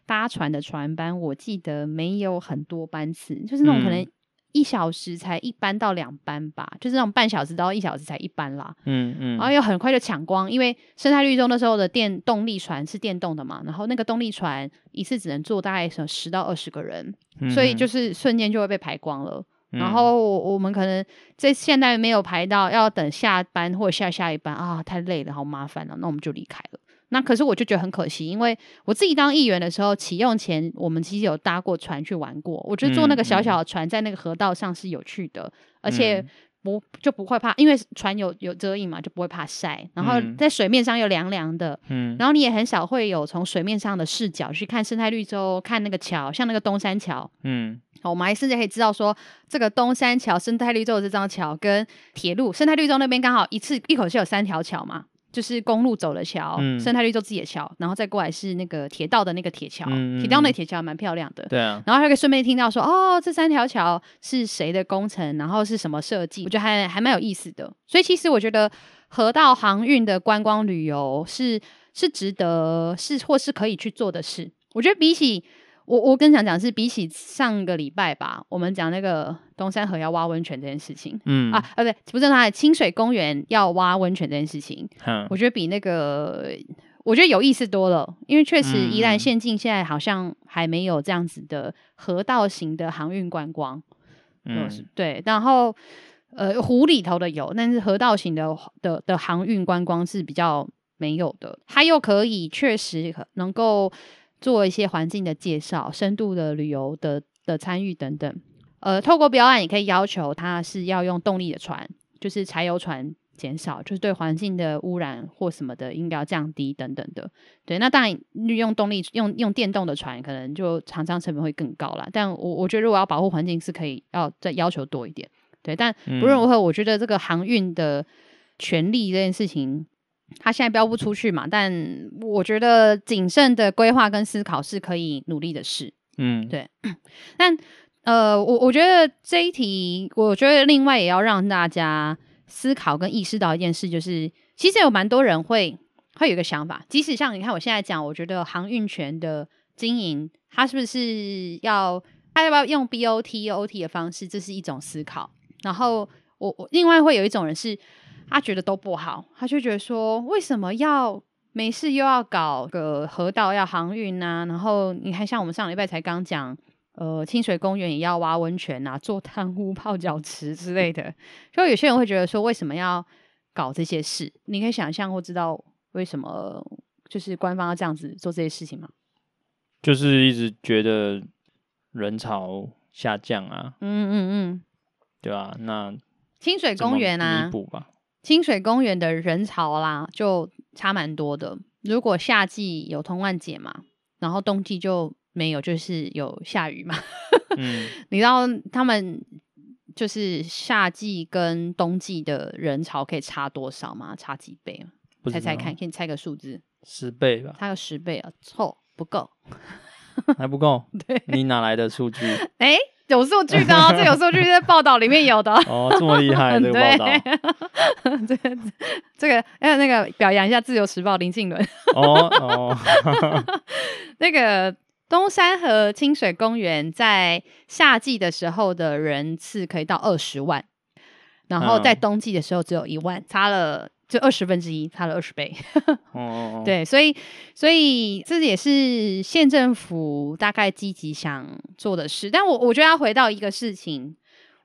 搭船的船班，我记得没有很多班次，就是那种可能。一小时才一班到两班吧，就是那种半小时到一小时才一班啦。嗯嗯，然后又很快就抢光，因为生态绿洲那时候的电动力船是电动的嘛，然后那个动力船一次只能坐大概什十到二十个人，嗯、所以就是瞬间就会被排光了。嗯、然后我们可能在现在没有排到，要等下班或者下下一班啊，太累了，好麻烦了，那我们就离开了。那可是我就觉得很可惜，因为我自己当议员的时候，启用前我们其实有搭过船去玩过。我觉得坐那个小小的船在那个河道上是有趣的，嗯、而且不就不会怕，因为船有有遮影嘛，就不会怕晒。然后在水面上又凉凉的，嗯，然后你也很少会有从水面上的视角去看生态绿洲，看那个桥，像那个东山桥，嗯，好，我们还甚至可以知道说，这个东山桥生态绿洲的这张桥跟铁路生态绿洲那边刚好一次一口气有三条桥嘛。就是公路走的桥，嗯、生态绿洲自己的桥，然后再过来是那个铁道的那个铁桥，铁、嗯、道那铁桥蛮漂亮的。对啊，然后还可以顺便听到说，哦，这三条桥是谁的工程，然后是什么设计，我觉得还还蛮有意思的。所以其实我觉得河道航运的观光旅游是是值得是或是可以去做的事。我觉得比起我我跟你讲讲是比起上个礼拜吧，我们讲那个东山河要挖温泉这件事情，嗯。啊啊不对，不是它清水公园要挖温泉这件事情，嗯，我觉得比那个我觉得有意思多了，因为确实宜兰县境现在好像还没有这样子的河道型的航运观光，嗯，对，然后呃湖里头的有，但是河道型的的的航运观光是比较没有的，它又可以确实能够。做一些环境的介绍、深度的旅游的的参与等等，呃，透过标案也可以要求它是要用动力的船，就是柴油船减少，就是对环境的污染或什么的应该要降低等等的。对，那当然用动力用用电动的船，可能就厂商成本会更高啦。但我我觉得如果要保护环境，是可以要再要求多一点。对，但不论如何，我觉得这个航运的权利这件事情，它现在标不出去嘛。但我觉得谨慎的规划跟思考是可以努力的事。嗯，对。但呃，我我觉得这一题，我觉得另外也要让大家思考跟意识到一件事，就是其实有蛮多人会会有一个想法，即使像你看我现在讲，我觉得航运权的经营，它是不是要它要不要用 BOT、OT 的方式，这是一种思考。然后我我另外会有一种人是，他觉得都不好，他就觉得说，为什么要没事又要搞个河道要航运啊？然后你看，像我们上礼拜才刚讲。呃，清水公园也要挖温泉啊，做汤屋、泡脚池之类的。就有些人会觉得说，为什么要搞这些事？你可以想象或知道为什么就是官方要这样子做这些事情吗？就是一直觉得人潮下降啊。嗯嗯嗯，对啊，那清水公园啊，弥补吧。清水公园的人潮啦，就差蛮多的。如果夏季有通万节嘛，然后冬季就。没有，就是有下雨嘛。嗯，你知道他们就是夏季跟冬季的人潮可以差多少吗？差几倍？猜猜看，可以猜个数字。十倍吧。差个十倍啊？错，不够，还不够。对，你哪来的数据？哎，有数据的哦，这有数据在报道里面有的。哦，这么厉害，这个报道。这个这个，还有那个表扬一下《自由时报》林静伦。哦哦，那个。东山和清水公园在夏季的时候的人次可以到二十万，然后在冬季的时候只有一万，差了就二十分之一，差了二十倍。哦，对，所以所以这也是县政府大概积极想做的事。但我我觉得要回到一个事情，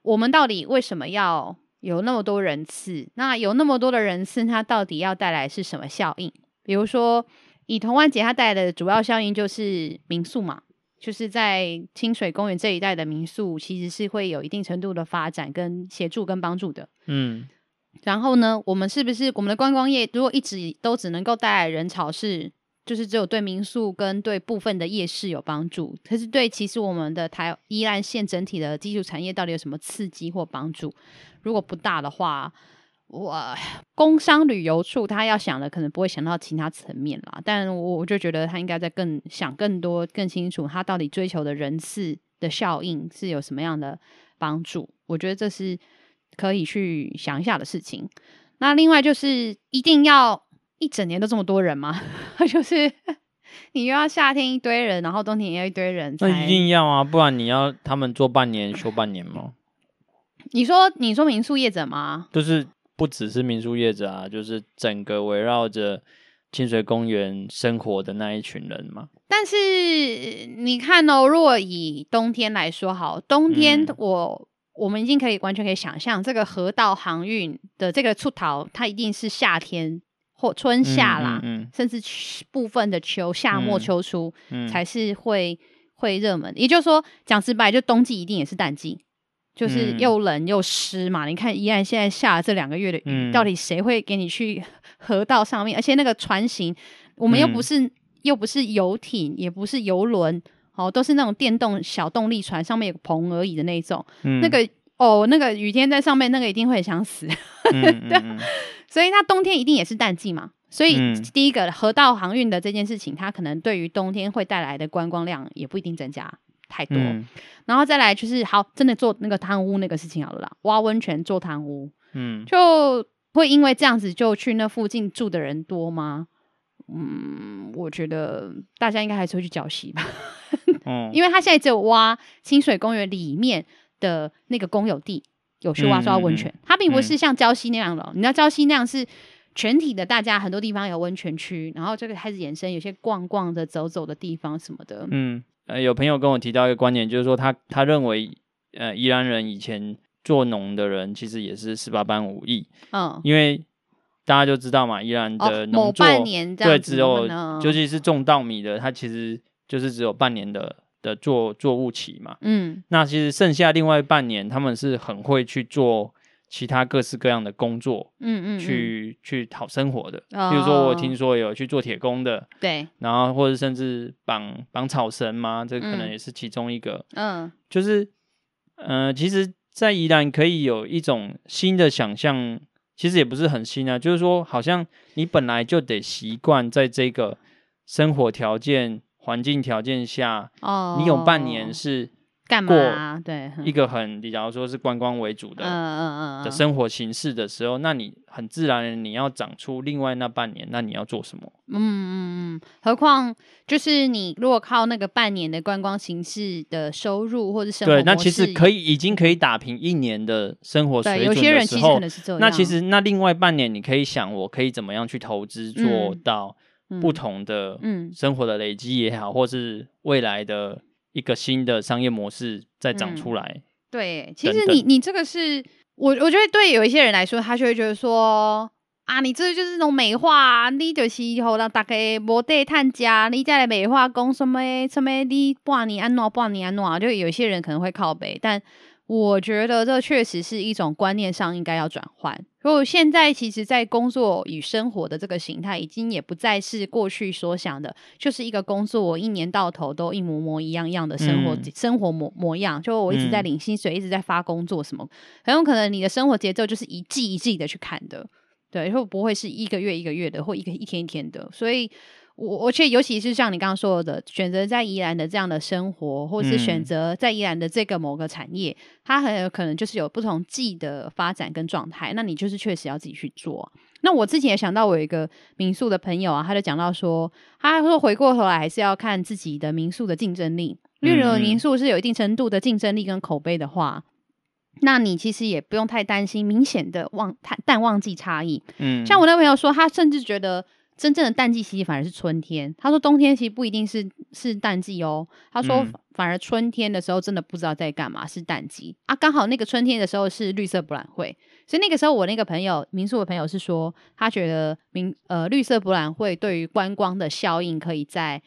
我们到底为什么要有那么多人次？那有那么多的人次，它到底要带来是什么效应？比如说。以童玩节它带来的主要效应就是民宿嘛，就是在清水公园这一带的民宿，其实是会有一定程度的发展跟协助跟帮助的。嗯，然后呢，我们是不是我们的观光业如果一直都只能够带来人潮是，就是只有对民宿跟对部分的夜市有帮助，可是对其实我们的台宜兰县整体的基础产业到底有什么刺激或帮助？如果不大的话。我工商旅游处他要想的可能不会想到其他层面啦，但我我就觉得他应该在更想更多更清楚，他到底追求的人次的效应是有什么样的帮助？我觉得这是可以去想一下的事情。那另外就是一定要一整年都这么多人吗？就是 你又要夏天一堆人，然后冬天也要一堆人，那一定要啊，不然你要他们做半年休半年吗？你说你说民宿业者吗？就是。不只是民宿业者啊，就是整个围绕着清水公园生活的那一群人嘛。但是你看哦，如果以冬天来说，好，冬天我、嗯、我们已经可以完全可以想象，这个河道航运的这个出逃，它一定是夏天或春夏啦，嗯嗯嗯、甚至部分的秋夏末秋初、才是会会热门。也就是说，讲直白，就冬季一定也是淡季。就是又冷又湿嘛，嗯、你看宜兰现在下了这两个月的雨，嗯、到底谁会给你去河道上面？而且那个船型，我们又不是、嗯、又不是游艇，也不是游轮，哦，都是那种电动小动力船，上面有个棚而已的那种。嗯、那个哦，那个雨天在上面，那个一定会想死。嗯、对，所以它冬天一定也是淡季嘛。所以第一个河道航运的这件事情，它可能对于冬天会带来的观光量也不一定增加。太多，嗯、然后再来就是好，真的做那个汤屋那个事情好了啦，挖温泉做汤屋，嗯，就会因为这样子就去那附近住的人多吗？嗯，我觉得大家应该还是会去礁溪吧，嗯，因为他现在只有挖清水公园里面的那个公有地有去挖抓温泉，嗯嗯嗯、它并不是像礁溪那样的，嗯、你知道礁溪那样是全体的，大家很多地方有温泉区，然后这个开始延伸，有些逛逛的、走走的地方什么的，嗯。呃，有朋友跟我提到一个观点，就是说他他认为，呃，宜兰人以前做农的人其实也是十八般武艺，嗯，因为大家就知道嘛，宜兰的农作、哦、对只有，尤其是种稻米的，它其实就是只有半年的的作作物期嘛，嗯，那其实剩下另外半年，他们是很会去做其他各式各样的工作，嗯嗯，去去讨生活的。比如说，我听说有去做铁工的，对，然后或者甚至绑绑草绳嘛，这可能也是其中一个。嗯，就是，呃，其实，在宜兰可以有一种新的想象，其实也不是很新啊，就是说，好像你本来就得习惯在这个生活条件、环境条件下，哦，你有半年是。干嘛？对，一个很，你假如说是观光为主的，嗯嗯嗯的生活形式的时候，那你很自然你要长出另外那半年，那你要做什么？嗯嗯嗯。何况就是你如果靠那个半年的观光形式的收入或者生活，对，那其实可以已经可以打平一年的生活水准的时候，有些人其实可能是这样。那其实那另外半年你可以想，我可以怎么样去投资，做到不同的嗯生活的累积也好，或是未来的。一个新的商业模式再长出来。嗯、对，其实你你这个是我我觉得对有一些人来说，他就会觉得说啊，你这就是那种美化，啊你就是以后让大家没得探家，你再来美化讲什么什么你半年安诺半年安怎，就有些人可能会靠北，但。我觉得这确实是一种观念上应该要转换。如果现在其实，在工作与生活的这个形态，已经也不再是过去所想的，就是一个工作，我一年到头都一模模一样样的生活，嗯、生活模模样。就我一直在领薪水，嗯、一直在发工作，什么很有可能你的生活节奏就是一季一季的去看的，对，会不会是一个月一个月的，或一个一天一天的？所以。我而且尤其是像你刚刚说的，选择在宜兰的这样的生活，或是选择在宜兰的这个某个产业，嗯、它很有可能就是有不同季的发展跟状态。那你就是确实要自己去做。那我之前也想到，我有一个民宿的朋友啊，他就讲到说，他说回过头来还是要看自己的民宿的竞争力，因为如果民宿是有一定程度的竞争力跟口碑的话，嗯、那你其实也不用太担心明显的旺淡旺季差异。嗯，像我那朋友说，他甚至觉得。真正的淡季其实反而是春天。他说冬天其实不一定是是淡季哦。他说反而春天的时候真的不知道在干嘛，是淡季啊。刚好那个春天的时候是绿色博览会，所以那个时候我那个朋友民宿的朋友是说，他觉得民呃绿色博览会对于观光的效应可以再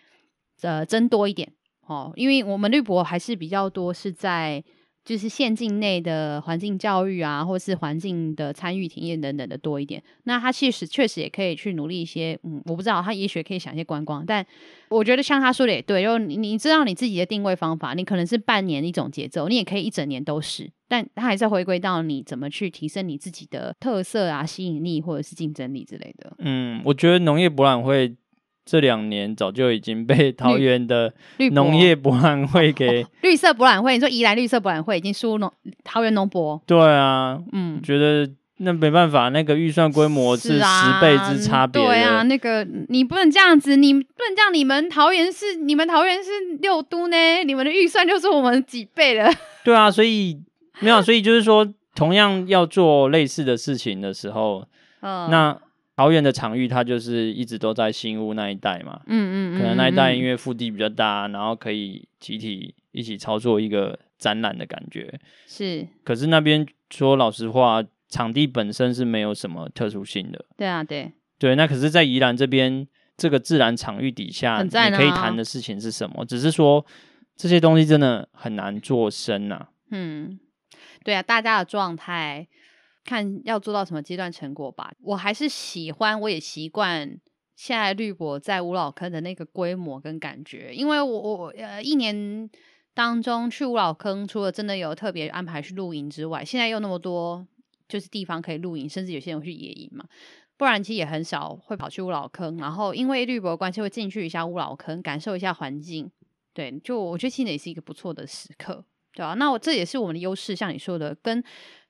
呃增多一点哦，因为我们绿博还是比较多是在。就是县境内的环境教育啊，或是环境的参与体验等等的多一点。那他其实确实也可以去努力一些，嗯，我不知道他也许可以想一些观光，但我觉得像他说的也对，就你你知道你自己的定位方法，你可能是半年一种节奏，你也可以一整年都是，但他还是回归到你怎么去提升你自己的特色啊、吸引力或者是竞争力之类的。嗯，我觉得农业博览会。这两年早就已经被桃园的农业博览会给绿、哦、绿色博览会，你说宜兰绿色博览会已经输农桃园农博？对啊，嗯，觉得那没办法，那个预算规模是十倍之差别。对啊，那个你不能这样子，你不能这样，你们桃园是你们桃园是六都呢，你们的预算就是我们几倍了。对啊，所以没有，所以就是说，同样要做类似的事情的时候，嗯，那。桃园的场域，它就是一直都在新屋那一带嘛，嗯嗯，嗯可能那一带因为腹地比较大，然后可以集体一起操作一个展览的感觉。是，可是那边说老实话，场地本身是没有什么特殊性的。对啊，对，对。那可是，在宜兰这边这个自然场域底下，你可以谈的事情是什么？只是说这些东西真的很难做深呐。嗯，对啊，大家的状态。看要做到什么阶段成果吧，我还是喜欢，我也习惯现在绿博在五老坑的那个规模跟感觉，因为我我呃一年当中去五老坑，除了真的有特别安排去露营之外，现在又那么多就是地方可以露营，甚至有些人会去野营嘛，不然其实也很少会跑去五老坑，然后因为绿博关系会进去一下五老坑，感受一下环境，对，就我觉得其实也是一个不错的时刻，对啊，那我这也是我们的优势，像你说的跟。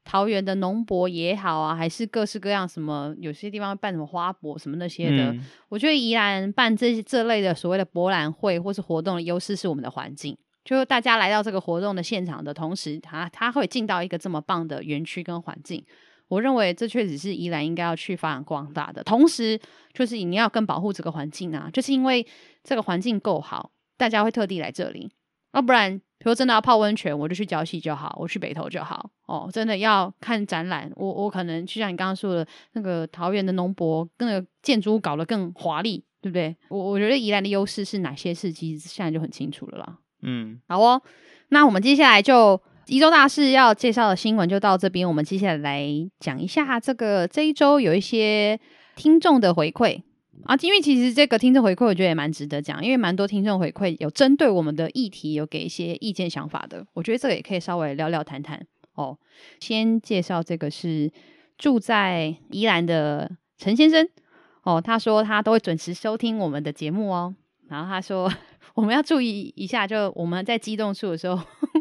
桃园的农博也好啊，还是各式各样什么，有些地方办什么花博什么那些的，嗯、我觉得宜兰办这这类的所谓的博览会或是活动的优势是我们的环境，就是大家来到这个活动的现场的同时，他他会进到一个这么棒的园区跟环境，我认为这确实是宜兰应该要去发扬光大的。同时，就是你要更保护这个环境啊，就是因为这个环境够好，大家会特地来这里，要不然。比如真的要泡温泉，我就去礁溪就好，我去北投就好。哦，真的要看展览，我我可能就像你刚刚说的，那个桃园的农博，那个建筑物搞得更华丽，对不对？我我觉得宜兰的优势是哪些事，其实现在就很清楚了啦。嗯，好哦，那我们接下来就宜周大事要介绍的新闻就到这边，我们接下来来讲一下这个这一周有一些听众的回馈啊，因为其实这个听众回馈我觉得也蛮值得讲，因为蛮多听众回馈有针对我们的议题有给一些意见想法的，我觉得这个也可以稍微聊聊谈谈哦。先介绍这个是住在宜兰的陈先生哦，他说他都会准时收听我们的节目哦，然后他说 我们要注意一下，就我们在激动处的时候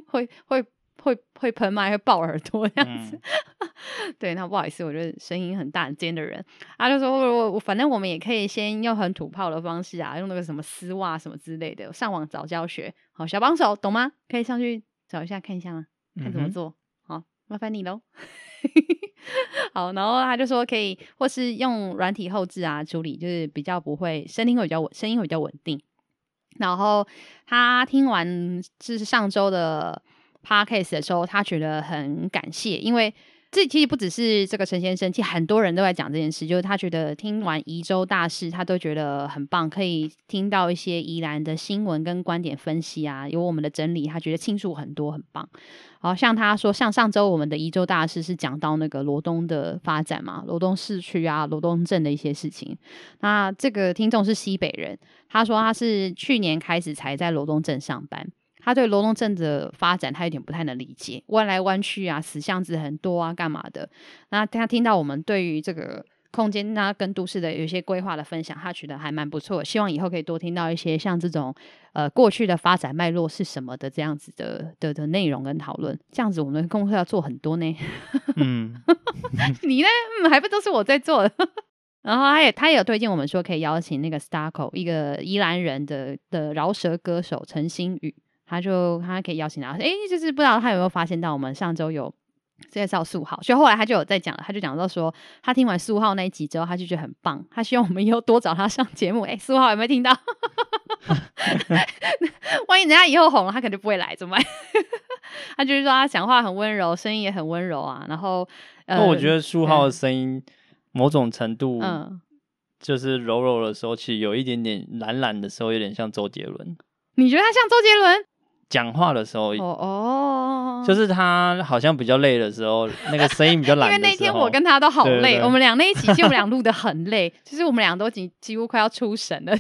会 会。会会喷麦，会爆耳朵这样子，嗯、对，那不好意思，我觉得声音很大很尖的人，他就说我我反正我们也可以先用很土炮的方式啊，用那个什么丝袜什么之类的，上网找教学，好，小帮手懂吗？可以上去找一下看一下吗？看怎么做，好，麻烦你喽。好，然后他就说可以，或是用软体后置啊处理，就是比较不会声音会比较稳，声音会比较稳定。然后他听完就是上周的。Podcast 的时候，他觉得很感谢，因为这其实不只是这个陈先生，其实很多人都在讲这件事，就是他觉得听完宜州大事，他都觉得很棒，可以听到一些宜兰的新闻跟观点分析啊，有我们的整理，他觉得清楚很多，很棒。好像他说，像上周我们的宜州大事是讲到那个罗东的发展嘛，罗东市区啊，罗东镇的一些事情。那这个听众是西北人，他说他是去年开始才在罗东镇上班。他对罗东镇的发展，他有点不太能理解，弯来弯去啊，死巷子很多啊，干嘛的？那他听到我们对于这个空间，啊跟都市的有一些规划的分享，他觉得还蛮不错。希望以后可以多听到一些像这种呃过去的发展脉络是什么的这样子的的的内容跟讨论。这样子我们的功课要做很多呢。嗯，你呢？嗯，还不都是我在做的？然后他也他也有推荐我们说可以邀请那个 Starco 一个宜兰人的的饶舌歌手陈星宇。他就他可以邀请他，哎，就是不知道他有没有发现到我们上周有介绍素浩，所以后来他就有在讲了，他就讲到说，他听完素浩那一集之后，他就觉得很棒，他希望我们以后多找他上节目。哎，素浩有没有听到？万一人家以后红了，他可能就不会来，怎么办？他就是说他讲话很温柔，声音也很温柔啊。然后，呃，我觉得素浩的声音某种程度，嗯，就是柔柔的时候，其实有一点点懒懒的时候，有点像周杰伦。你觉得他像周杰伦？讲话的时候，哦哦，就是他好像比较累的时候，那个声音比较 懒。因为那天我跟他都好累，我们俩那一起，其实我们俩录的很累，就是我们俩都几几乎快要出神了，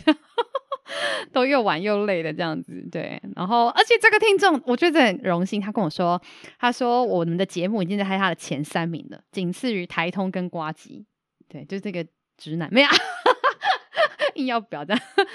都又玩又累的这样子。对，然后而且这个听众，我觉得很荣幸，他跟我说，他说我们的节目已经在他的前三名了，仅次于台通跟瓜吉。对，就这个直男，没有。硬要表达，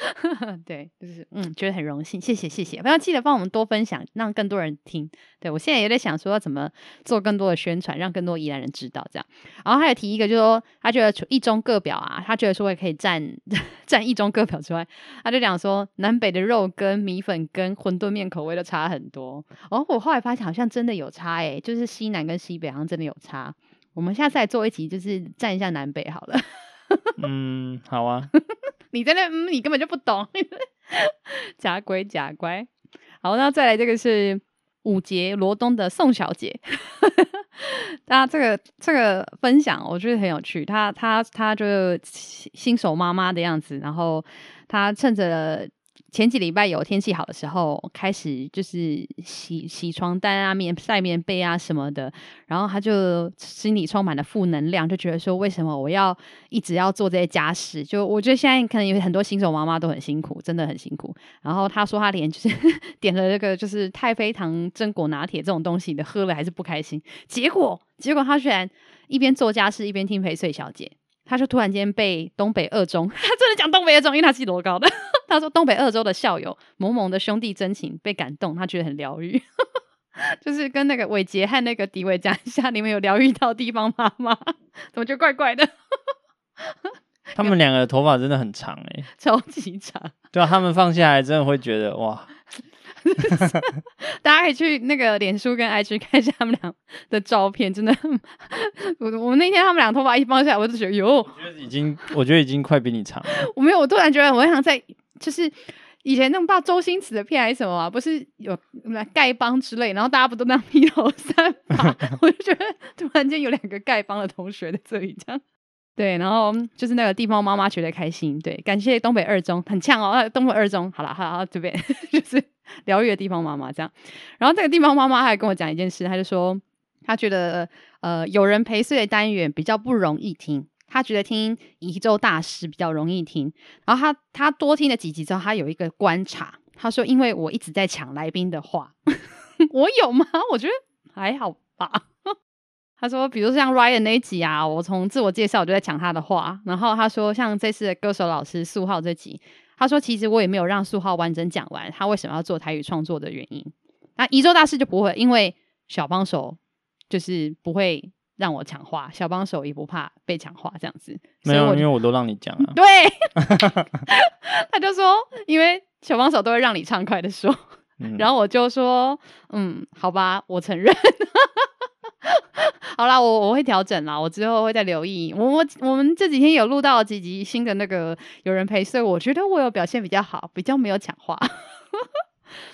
对，就是嗯，觉得很荣幸，谢谢谢谢，不要记得帮我们多分享，让更多人听。对，我现在也在想说要怎么做更多的宣传，让更多宜兰人知道这样。然后还有提一个，就是说他觉得一中各表啊，他觉得说也可以占 占一中各表之外，他就讲说南北的肉跟米粉跟馄饨面口味都差很多。哦，我后来发现好像真的有差诶，就是西南跟西北好像真的有差。我们下次来做一集，就是占一下南北好了。嗯，好啊。你在那，嗯，你根本就不懂，假鬼假乖。好，那再来这个是五杰罗东的宋小姐，那这个这个分享我觉得很有趣。她她她就新手妈妈的样子，然后她趁着。前几礼拜有天气好的时候，开始就是洗洗床单啊、棉晒棉被啊什么的，然后他就心里充满了负能量，就觉得说，为什么我要一直要做这些家事？就我觉得现在可能有很多新手妈妈都很辛苦，真的很辛苦。然后他说他连就是 点了这个就是太妃糖榛果拿铁这种东西的喝了还是不开心，结果结果他居然一边做家事一边听陪睡小姐。他就突然间被东北二中，他真的讲东北二中，因为他是多高的。他说东北二州的校友萌萌的兄弟真情被感动，他觉得很疗愈，就是跟那个伟杰和那个迪伟讲一下，你们有疗愈到地方妈妈，怎么就怪怪的？他们两个的头发真的很长哎、欸，超级长。对啊，他们放下来真的会觉得哇。大家可以去那个脸书跟 IG 看一下他们俩的照片，真的，我我那天他们俩头发一放下来，我就觉得哟，我觉得已经，我觉得已经快比你长了。我没有，我突然觉得我很想在，就是以前那种大周星驰的片还是什么啊，不是有丐帮之类，然后大家不都那样披头散发，我就觉得突然间有两个丐帮的同学在这里这样。对，然后就是那个地方妈妈觉得开心，对，感谢东北二中很呛哦，东北二中，好了，好了，这边 就是疗愈的地方妈妈这样。然后这个地方妈妈还跟我讲一件事，他就说他觉得呃有人陪睡的单元比较不容易听，他觉得听宜周大师比较容易听。然后他他多听了几集之后，他有一个观察，他说因为我一直在抢来宾的话，我有吗？我觉得还好吧。他说，比如像 Ryan 那一集啊，我从自我介绍我就在抢他的话。然后他说，像这次的歌手老师素浩这集，他说其实我也没有让素浩完整讲完他为什么要做台语创作的原因。那宜周大师就不会，因为小帮手就是不会让我抢话，小帮手也不怕被抢话这样子。没有，因为我都让你讲啊。对，他就说，因为小帮手都会让你畅快的说，嗯、然后我就说，嗯，好吧，我承认。好啦，我我会调整啦，我之后会再留意。我我我们这几天有录到几集新的那个有人陪所以，我觉得我有表现比较好，比较没有抢话。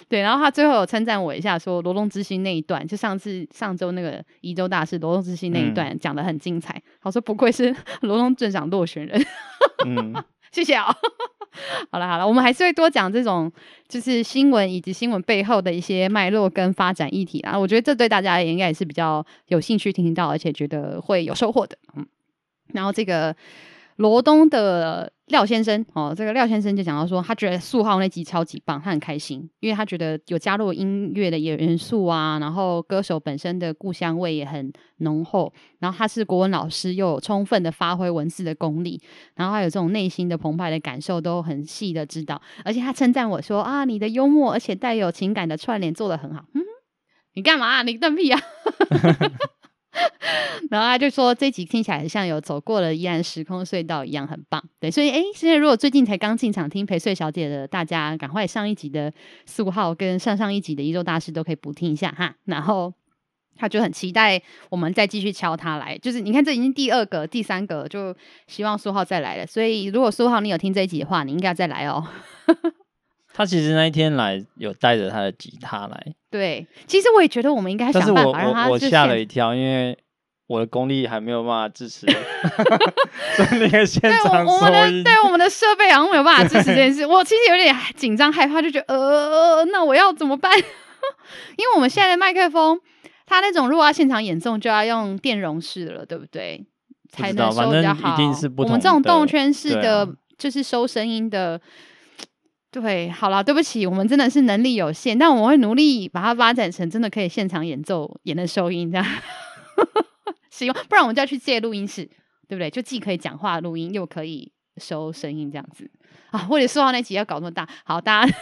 对，然后他最后有称赞我一下，说罗东之心那一段，就上次上周那个宜州大师罗东之心那一段讲得很精彩。好、嗯、说不愧是 罗东镇长落选人。嗯，谢谢啊、喔。好了好了，我们还是会多讲这种就是新闻以及新闻背后的一些脉络跟发展议题啦。我觉得这对大家也应该也是比较有兴趣听到，而且觉得会有收获的。嗯，然后这个。罗东的廖先生哦，这个廖先生就讲到说，他觉得素浩那集超级棒，他很开心，因为他觉得有加入音乐的元素啊，然后歌手本身的故乡味也很浓厚，然后他是国文老师，又有充分的发挥文字的功力，然后还有这种内心的澎湃的感受都很细的知道，而且他称赞我说啊，你的幽默而且带有情感的串联做得很好，嗯，你干嘛啊？你瞪屁啊？然后他就说，这集听起来像有走过了依然时空隧道一样，很棒。对，所以哎，现在如果最近才刚进场听陪睡小姐的大家，赶快上一集的素浩跟上上一集的宜周大师都可以补听一下哈。然后他就很期待我们再继续敲他来，就是你看这已经第二个、第三个，就希望苏浩再来了。所以如果苏浩你有听这一集的话，你应该要再来哦。他其实那一天来有带着他的吉他来，对，其实我也觉得我们应该想办法让他。我我吓了一跳，因为我的功力还没有办法支持，在那个现场我，我们的对我们的设备好像没有办法支持这件事。我其实有点紧张害怕，就觉得呃，那我要怎么办？因为我们现在的麦克风，它那种如果要现场演奏，就要用电容式的了，对不对？才能收比较好。我们这种动圈式的，啊、就是收声音的。对，好了，对不起，我们真的是能力有限，但我们会努力把它发展成真的可以现场演奏、也能收音这样。使用不然我们就要去借录音室，对不对？就既可以讲话录音，又可以收声音这样子啊。或者说到那集要搞那么大，好，大家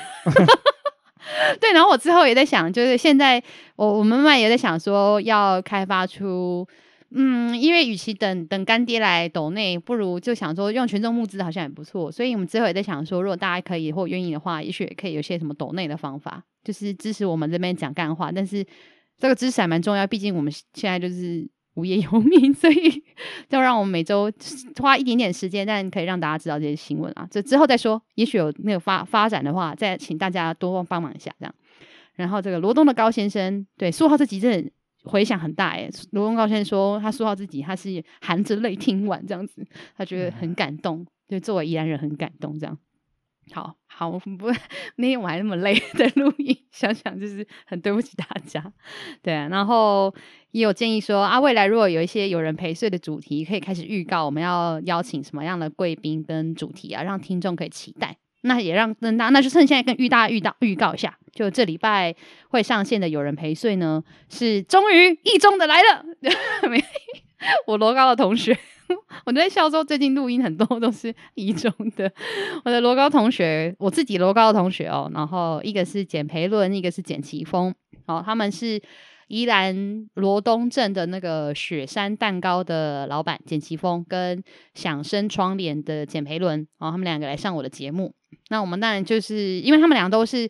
对。然后我之后也在想，就是现在我我们慢慢也在想说要开发出。嗯，因为与其等等干爹来抖内，不如就想说用群众募资好像也不错，所以我们之后也在想说，如果大家可以或愿意的话，也许也可以有些什么抖内的方法，就是支持我们这边讲干话。但是这个支持还蛮重要，毕竟我们现在就是无业游民，所以就让我们每周花一点点时间，但可以让大家知道这些新闻啊。这之后再说，也许有那个发发展的话，再请大家多帮忙一下这样。然后这个罗东的高先生，对，说好这集真的。回响很大哎，罗东高先生说他说到自己，他是含着泪听完这样子，他觉得很感动，就作为宜兰人很感动这样。好好不，那天我还那么累在录音，想想就是很对不起大家。对啊，然后也有建议说啊，未来如果有一些有人陪睡的主题，可以开始预告我们要邀请什么样的贵宾跟主题啊，让听众可以期待。那也让那那那就趁现在跟玉大预到预告一下，就这礼拜会上线的有人陪睡呢，是终于一中的来了。我罗高的同学，我在笑说最近录音很多都是一中的。我的罗高同学，我自己罗高的同学哦，然后一个是简培伦，一个是简奇峰，哦，他们是宜兰罗东镇的那个雪山蛋糕的老板简奇峰，跟响声窗帘的简培伦，哦，他们两个来上我的节目。那我们当然就是因为他们俩都是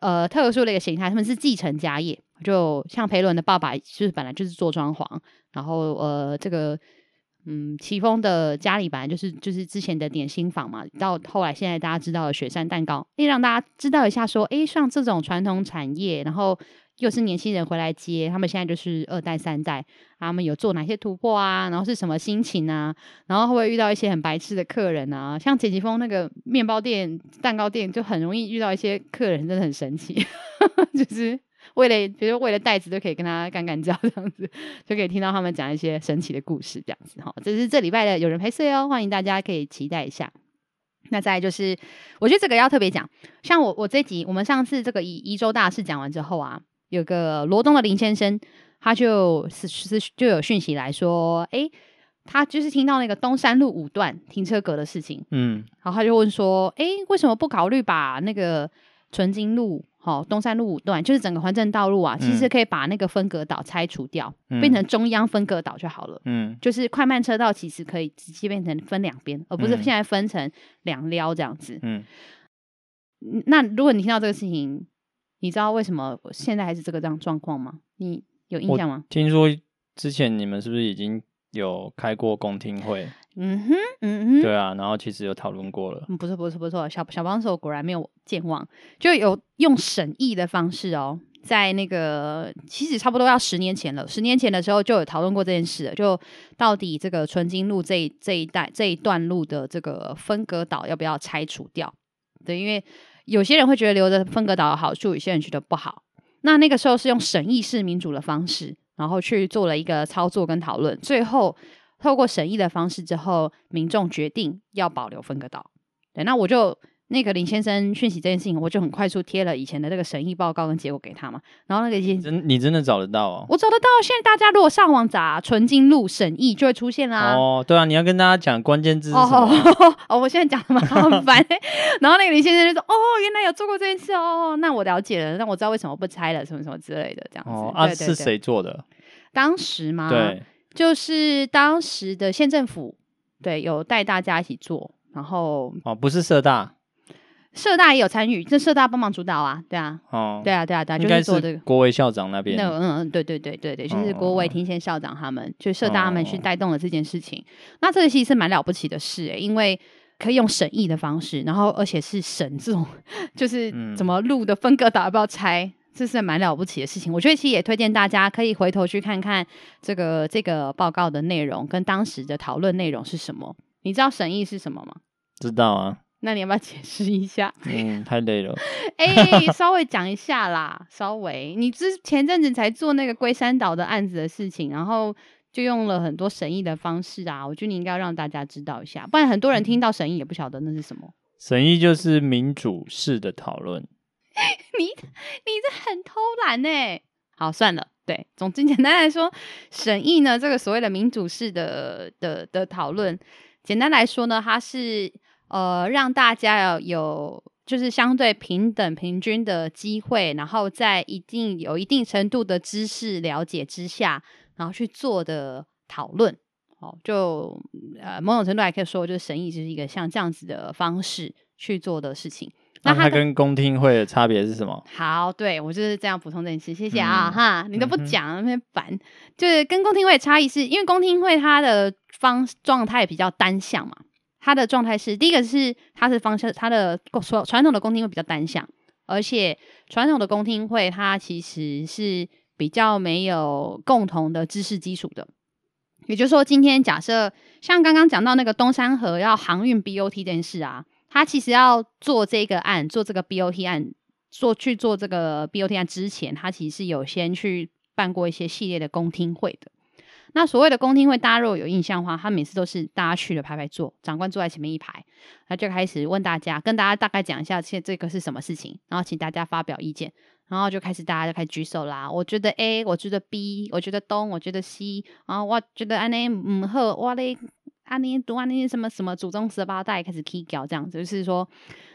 呃特殊的一个形态，他们是继承家业，就像培伦的爸爸就是本来就是做装潢，然后呃这个嗯，奇峰的家里本来就是就是之前的点心坊嘛，到后来现在大家知道了雪山蛋糕，可以，让大家知道一下说，诶，像这种传统产业，然后又是年轻人回来接，他们现在就是二代三代，他们有做哪些突破啊？然后是什么心情啊？然后会不会遇到一些很白痴的客人啊？像简奇峰那个面包店、蛋糕店，就很容易遇到一些客人，真的很神奇，就是。为了，比如说为了袋子，都可以跟他干干交，这样子就可以听到他们讲一些神奇的故事，这样子哈。这是这礼拜的有人陪睡哦，欢迎大家可以期待一下。那再就是，我觉得这个要特别讲，像我我这集我们上次这个宜宜州大事讲完之后啊，有个罗东的林先生，他就是是就有讯息来说，诶，他就是听到那个东山路五段停车格的事情，嗯，然后他就问说，诶，为什么不考虑把那个纯金路？好，东山路五段就是整个环镇道路啊，其实可以把那个分隔岛拆除掉，嗯、变成中央分隔岛就好了。嗯，就是快慢车道其实可以直接变成分两边，而不是现在分成两撩这样子。嗯，那如果你听到这个事情，你知道为什么现在还是这个这样状况吗？你有印象吗？听说之前你们是不是已经有开过公听会？嗯哼，嗯哼，对啊，然后其实有讨论过了。嗯，不错，不错，不错，小小帮手果然没有健忘，就有用审议的方式哦，在那个其实差不多要十年前了，十年前的时候就有讨论过这件事了，就到底这个纯金路这这一带这一段路的这个分隔岛要不要拆除掉？对，因为有些人会觉得留着分隔岛的好处，有些人觉得不好。那那个时候是用审议式民主的方式，然后去做了一个操作跟讨论，最后。透过审议的方式之后，民众决定要保留分隔岛。对，那我就那个林先生讯息这件事情，我就很快速贴了以前的那个审议报告跟结果给他嘛。然后那个真你真的找得到啊？我找得到。现在大家如果上网查“纯金路审议”，就会出现啦。哦，对啊，你要跟大家讲关键字是什么？哦，哦，我现在讲的嘛，很烦。然后那个林先生就说：“哦，原来有做过这件事哦，那我了解了，那我知道为什么不拆了，什么什么之类的这样子。哦”啊，是谁做的？当时吗？对。就是当时的县政府，对，有带大家一起做，然后哦，不是社大，社大也有参与，这社大帮忙主导啊，对啊，哦，对啊，对啊，对啊，就是做这个国维校长那边，那嗯嗯，对对对对对，就是国维庭贤校长他们，哦、就社大他们去带动了这件事情，哦、那这个其实是蛮了不起的事诶，因为可以用审议的方式，然后而且是审这种，就是怎么路的分割岛要不要拆。这是蛮了不起的事情，我觉得其实也推荐大家可以回头去看看这个这个报告的内容跟当时的讨论内容是什么。你知道审议是什么吗？知道啊。那你要不要解释一下？嗯，太累了。哎、欸，稍微讲一下啦，稍微。你之前阵子才做那个龟山岛的案子的事情，然后就用了很多审议的方式啊，我觉得你应该要让大家知道一下，不然很多人听到审议也不晓得那是什么。审议就是民主式的讨论。你你这很偷懒呢。好，算了，对，总之 简单来说，审议呢，这个所谓的民主式的的的讨论，简单来说呢，它是呃让大家要有就是相对平等平均的机会，然后在一定有一定程度的知识了解之下，然后去做的讨论。哦，就呃某种程度来可以说，就是审议就是一个像这样子的方式去做的事情。那它跟公听会的差别是什么？好，对，我就是这样补充这件事，谢谢啊，嗯、哈，你都不讲，那边烦。就是跟公听会的差异是，因为公听会它的方状态比较单向嘛，它的状态是第一个是它是方向，它的传统的公听会比较单向，而且传统的公听会它其实是比较没有共同的知识基础的。也就是说，今天假设像刚刚讲到那个东山河要航运 BOT 这件事啊。他其实要做这个案，做这个 BOT 案，做去做这个 BOT 案之前，他其实是有先去办过一些系列的公听会的。那所谓的公听会，大家如果有印象的话，他每次都是大家去了排排坐，长官坐在前面一排，他就开始问大家，跟大家大概讲一下这这个是什么事情，然后请大家发表意见，然后就开始大家就开始举手啦。我觉得 A，我觉得 B，我觉得东，我觉得西，然后我觉得安内嗯好，我嘞。啊，你读完那些什么什么祖宗十八代开始 key 掉这样子，就是说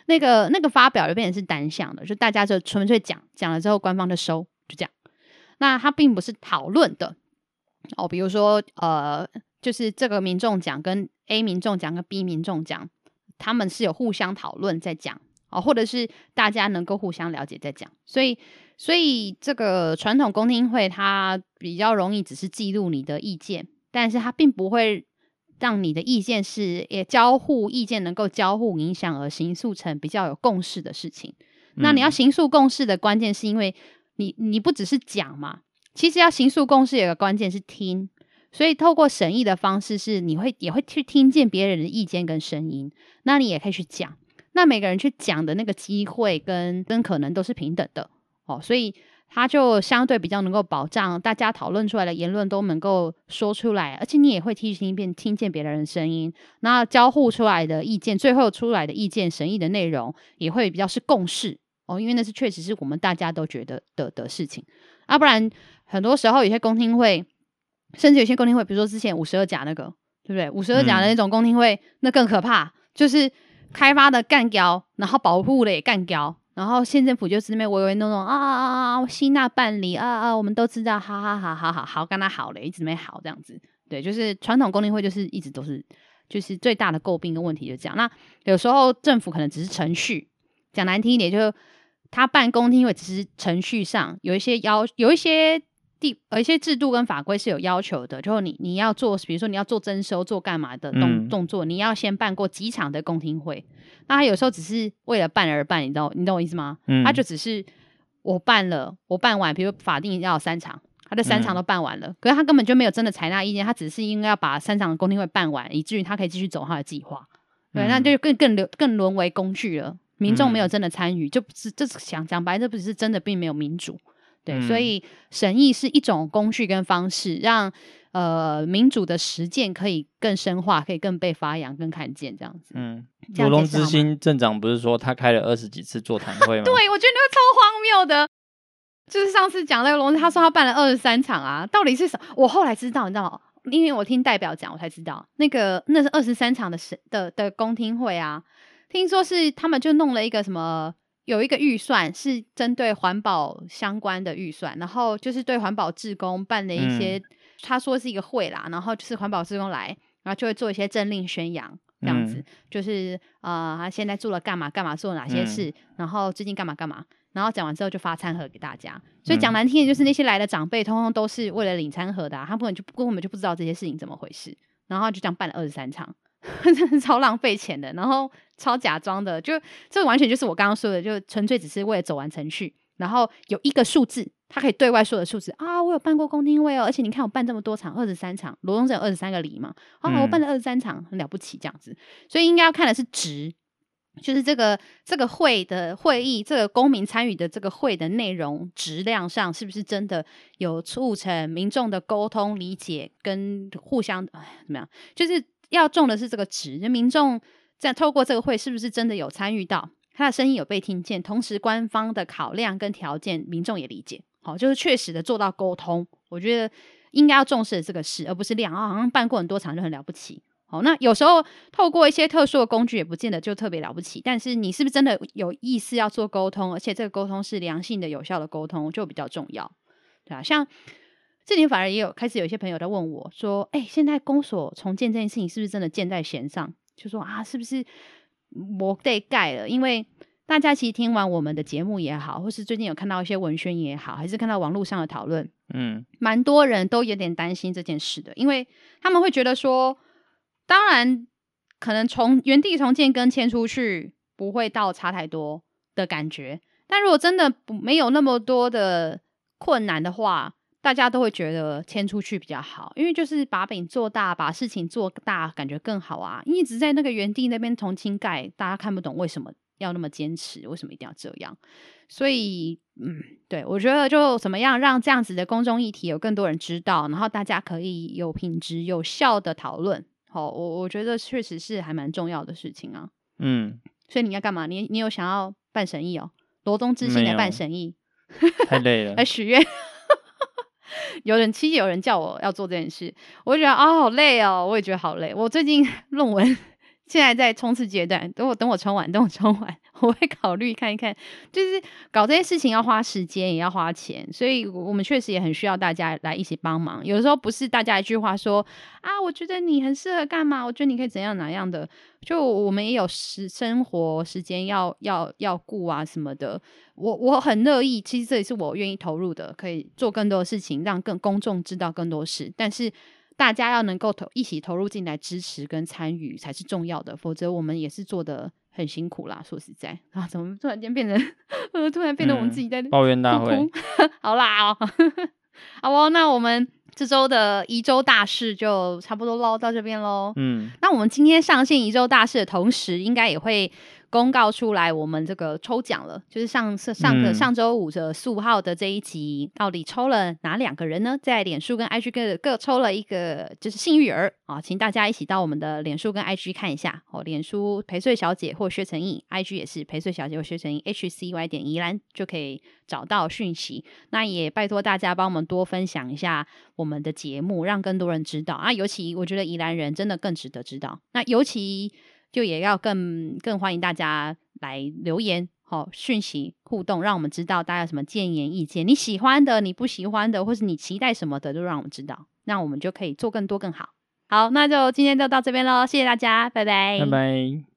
那个那个发表就变成是单向的，就大家就纯粹讲讲了之后，官方就收，就这样。那他并不是讨论的哦，比如说呃，就是这个民众奖跟 A 民众奖跟 B 民众奖，他们是有互相讨论在讲哦，或者是大家能够互相了解在讲。所以，所以这个传统公听会它比较容易只是记录你的意见，但是它并不会。让你的意见是也交互意见能够交互影响而形塑成比较有共识的事情。嗯、那你要形塑共识的关键是因为你你不只是讲嘛，其实要行诉共识有个关键是听。所以透过审议的方式是你会也会去听见别人的意见跟声音，那你也可以去讲。那每个人去讲的那个机会跟跟可能都是平等的哦，所以。它就相对比较能够保障大家讨论出来的言论都能够说出来，而且你也会听一遍听见别人的声音，那交互出来的意见，最后出来的意见审议的内容也会比较是共识哦，因为那是确实是我们大家都觉得的的事情，啊，不然很多时候有些公听会，甚至有些公听会，比如说之前五十二甲那个，对不对？五十二甲的那种公听会，嗯、那更可怕，就是开发的干掉，然后保护的也干掉。然后县政府就是那边唯唯诺诺啊啊啊啊，吸纳办理啊啊，我们都知道，好好好，好好好，跟他好了，一直没好这样子。对，就是传统公听会就是一直都是，就是最大的诟病跟问题就这样。那有时候政府可能只是程序，讲难听一点，就是他办公听会只是程序上有一些要有一些。地有一些制度跟法规是有要求的，就是你你要做，比如说你要做征收、做干嘛的动动作，嗯、你要先办过几场的公听会。那他有时候只是为了办而办，你知道你懂我意思吗？嗯，他就只是我办了，我办完，比如法定要有三场，他的三场都办完了，嗯、可是他根本就没有真的采纳意见，他只是应该要把三场的公听会办完，以至于他可以继续走他的计划。对，嗯、那就更更流更沦为工具了，民众没有真的参与，嗯、就不是这是想讲白，这不是真的，并没有民主。对，所以审议是一种工具跟方式，让呃民主的实践可以更深化，可以更被发扬、更看见这样子。嗯，罗龙之星镇长不是说他开了二十几次座谈会 吗？对，我觉得那个超荒谬的，就是上次讲那个龙，他说他办了二十三场啊，到底是什么？我后来知道，你知道吗？因为我听代表讲，我才知道那个那是二十三场的审的的公听会啊，听说是他们就弄了一个什么。有一个预算是针对环保相关的预算，然后就是对环保志工办了一些，嗯、他说是一个会啦，然后就是环保志工来，然后就会做一些政令宣扬，这样子，嗯、就是呃，他现在做了干嘛干嘛，做了哪些事，嗯、然后最近干嘛干嘛，然后讲完之后就发餐盒给大家，所以讲难听的就是那些来的长辈，通通都是为了领餐盒的，啊，他根本就根本就不知道这些事情怎么回事，然后就这样办了二十三场。真的超浪费钱的，然后超假装的，就这完全就是我刚刚说的，就纯粹只是为了走完程序，然后有一个数字，他可以对外说的数字啊，我有办过公听会哦，而且你看我办这么多场，二十三场，罗东镇有二十三个里嘛，啊，我办了二十三场，很了不起这样子，所以应该要看的是值，就是这个这个会的会议，这个公民参与的这个会的内容质量上，是不是真的有促成民众的沟通理解跟互相哎怎么样，就是。要重的是这个值，人民众在透过这个会，是不是真的有参与到他的声音有被听见？同时，官方的考量跟条件，民众也理解，好，就是确实的做到沟通。我觉得应该要重视的这个事，而不是量啊，好像办过很多场就很了不起。好，那有时候透过一些特殊的工具，也不见得就特别了不起。但是你是不是真的有意思要做沟通，而且这个沟通是良性的、有效的沟通，就比较重要，对啊，像。这里反而也有开始有一些朋友在问我说：“哎，现在公所重建这件事情是不是真的箭在弦上？就说啊，是不是我得盖了？因为大家其实听完我们的节目也好，或是最近有看到一些文宣也好，还是看到网络上的讨论，嗯，蛮多人都有点担心这件事的，因为他们会觉得说，当然可能从原地重建跟迁出去不会到差太多的感觉，但如果真的不没有那么多的困难的话。”大家都会觉得迁出去比较好，因为就是把饼做大，把事情做大，感觉更好啊。一直在那个原地那边重新盖，大家看不懂为什么要那么坚持，为什么一定要这样？所以，嗯，对，我觉得就怎么样让这样子的公众议题有更多人知道，然后大家可以有品质、有效的讨论。好，我我觉得确实是还蛮重要的事情啊。嗯，所以你要干嘛？你你有想要办审议哦？罗东之星来办审议，太累了，来许愿。有人其实有人叫我要做这件事，我就觉得啊、好累哦，我也觉得好累。我最近 论文现在在冲刺阶段，等我等我冲完，等我冲完，我会考虑看一看。就是搞这些事情要花时间，也要花钱，所以我们确实也很需要大家来一起帮忙。有的时候不是大家一句话说啊，我觉得你很适合干嘛，我觉得你可以怎样哪样的，就我们也有时生活时间要要要顾啊什么的。我我很乐意，其实这也是我愿意投入的，可以做更多的事情，让更公众知道更多事。但是大家要能够投一起投入进来支持跟参与才是重要的，否则我们也是做的很辛苦啦。说实在 啊，怎么突然间变成呃，突然变得我们自己在、嗯、抱怨大会？好啦哦，好哦，那我们这周的宜州大事就差不多喽，到这边喽。嗯，那我们今天上线宜州大事的同时，应该也会。公告出来，我们这个抽奖了，就是上次上个上周五的十五号的这一集，到底抽了哪两个人呢？在脸书跟 IG 各各抽了一个，就是幸运儿啊，请大家一起到我们的脸书跟 IG 看一下哦。脸书陪睡小姐或薛成义，IG 也是陪睡小姐或薛成义，H C Y 点宜兰就可以找到讯息。那也拜托大家帮我们多分享一下我们的节目，让更多人知道啊。尤其我觉得宜兰人真的更值得知道。那尤其。就也要更更欢迎大家来留言，好、哦、讯息互动，让我们知道大家有什么建言意见，你喜欢的、你不喜欢的，或是你期待什么的，都让我们知道，那我们就可以做更多更好。好，那就今天就到这边喽，谢谢大家，拜拜，拜拜。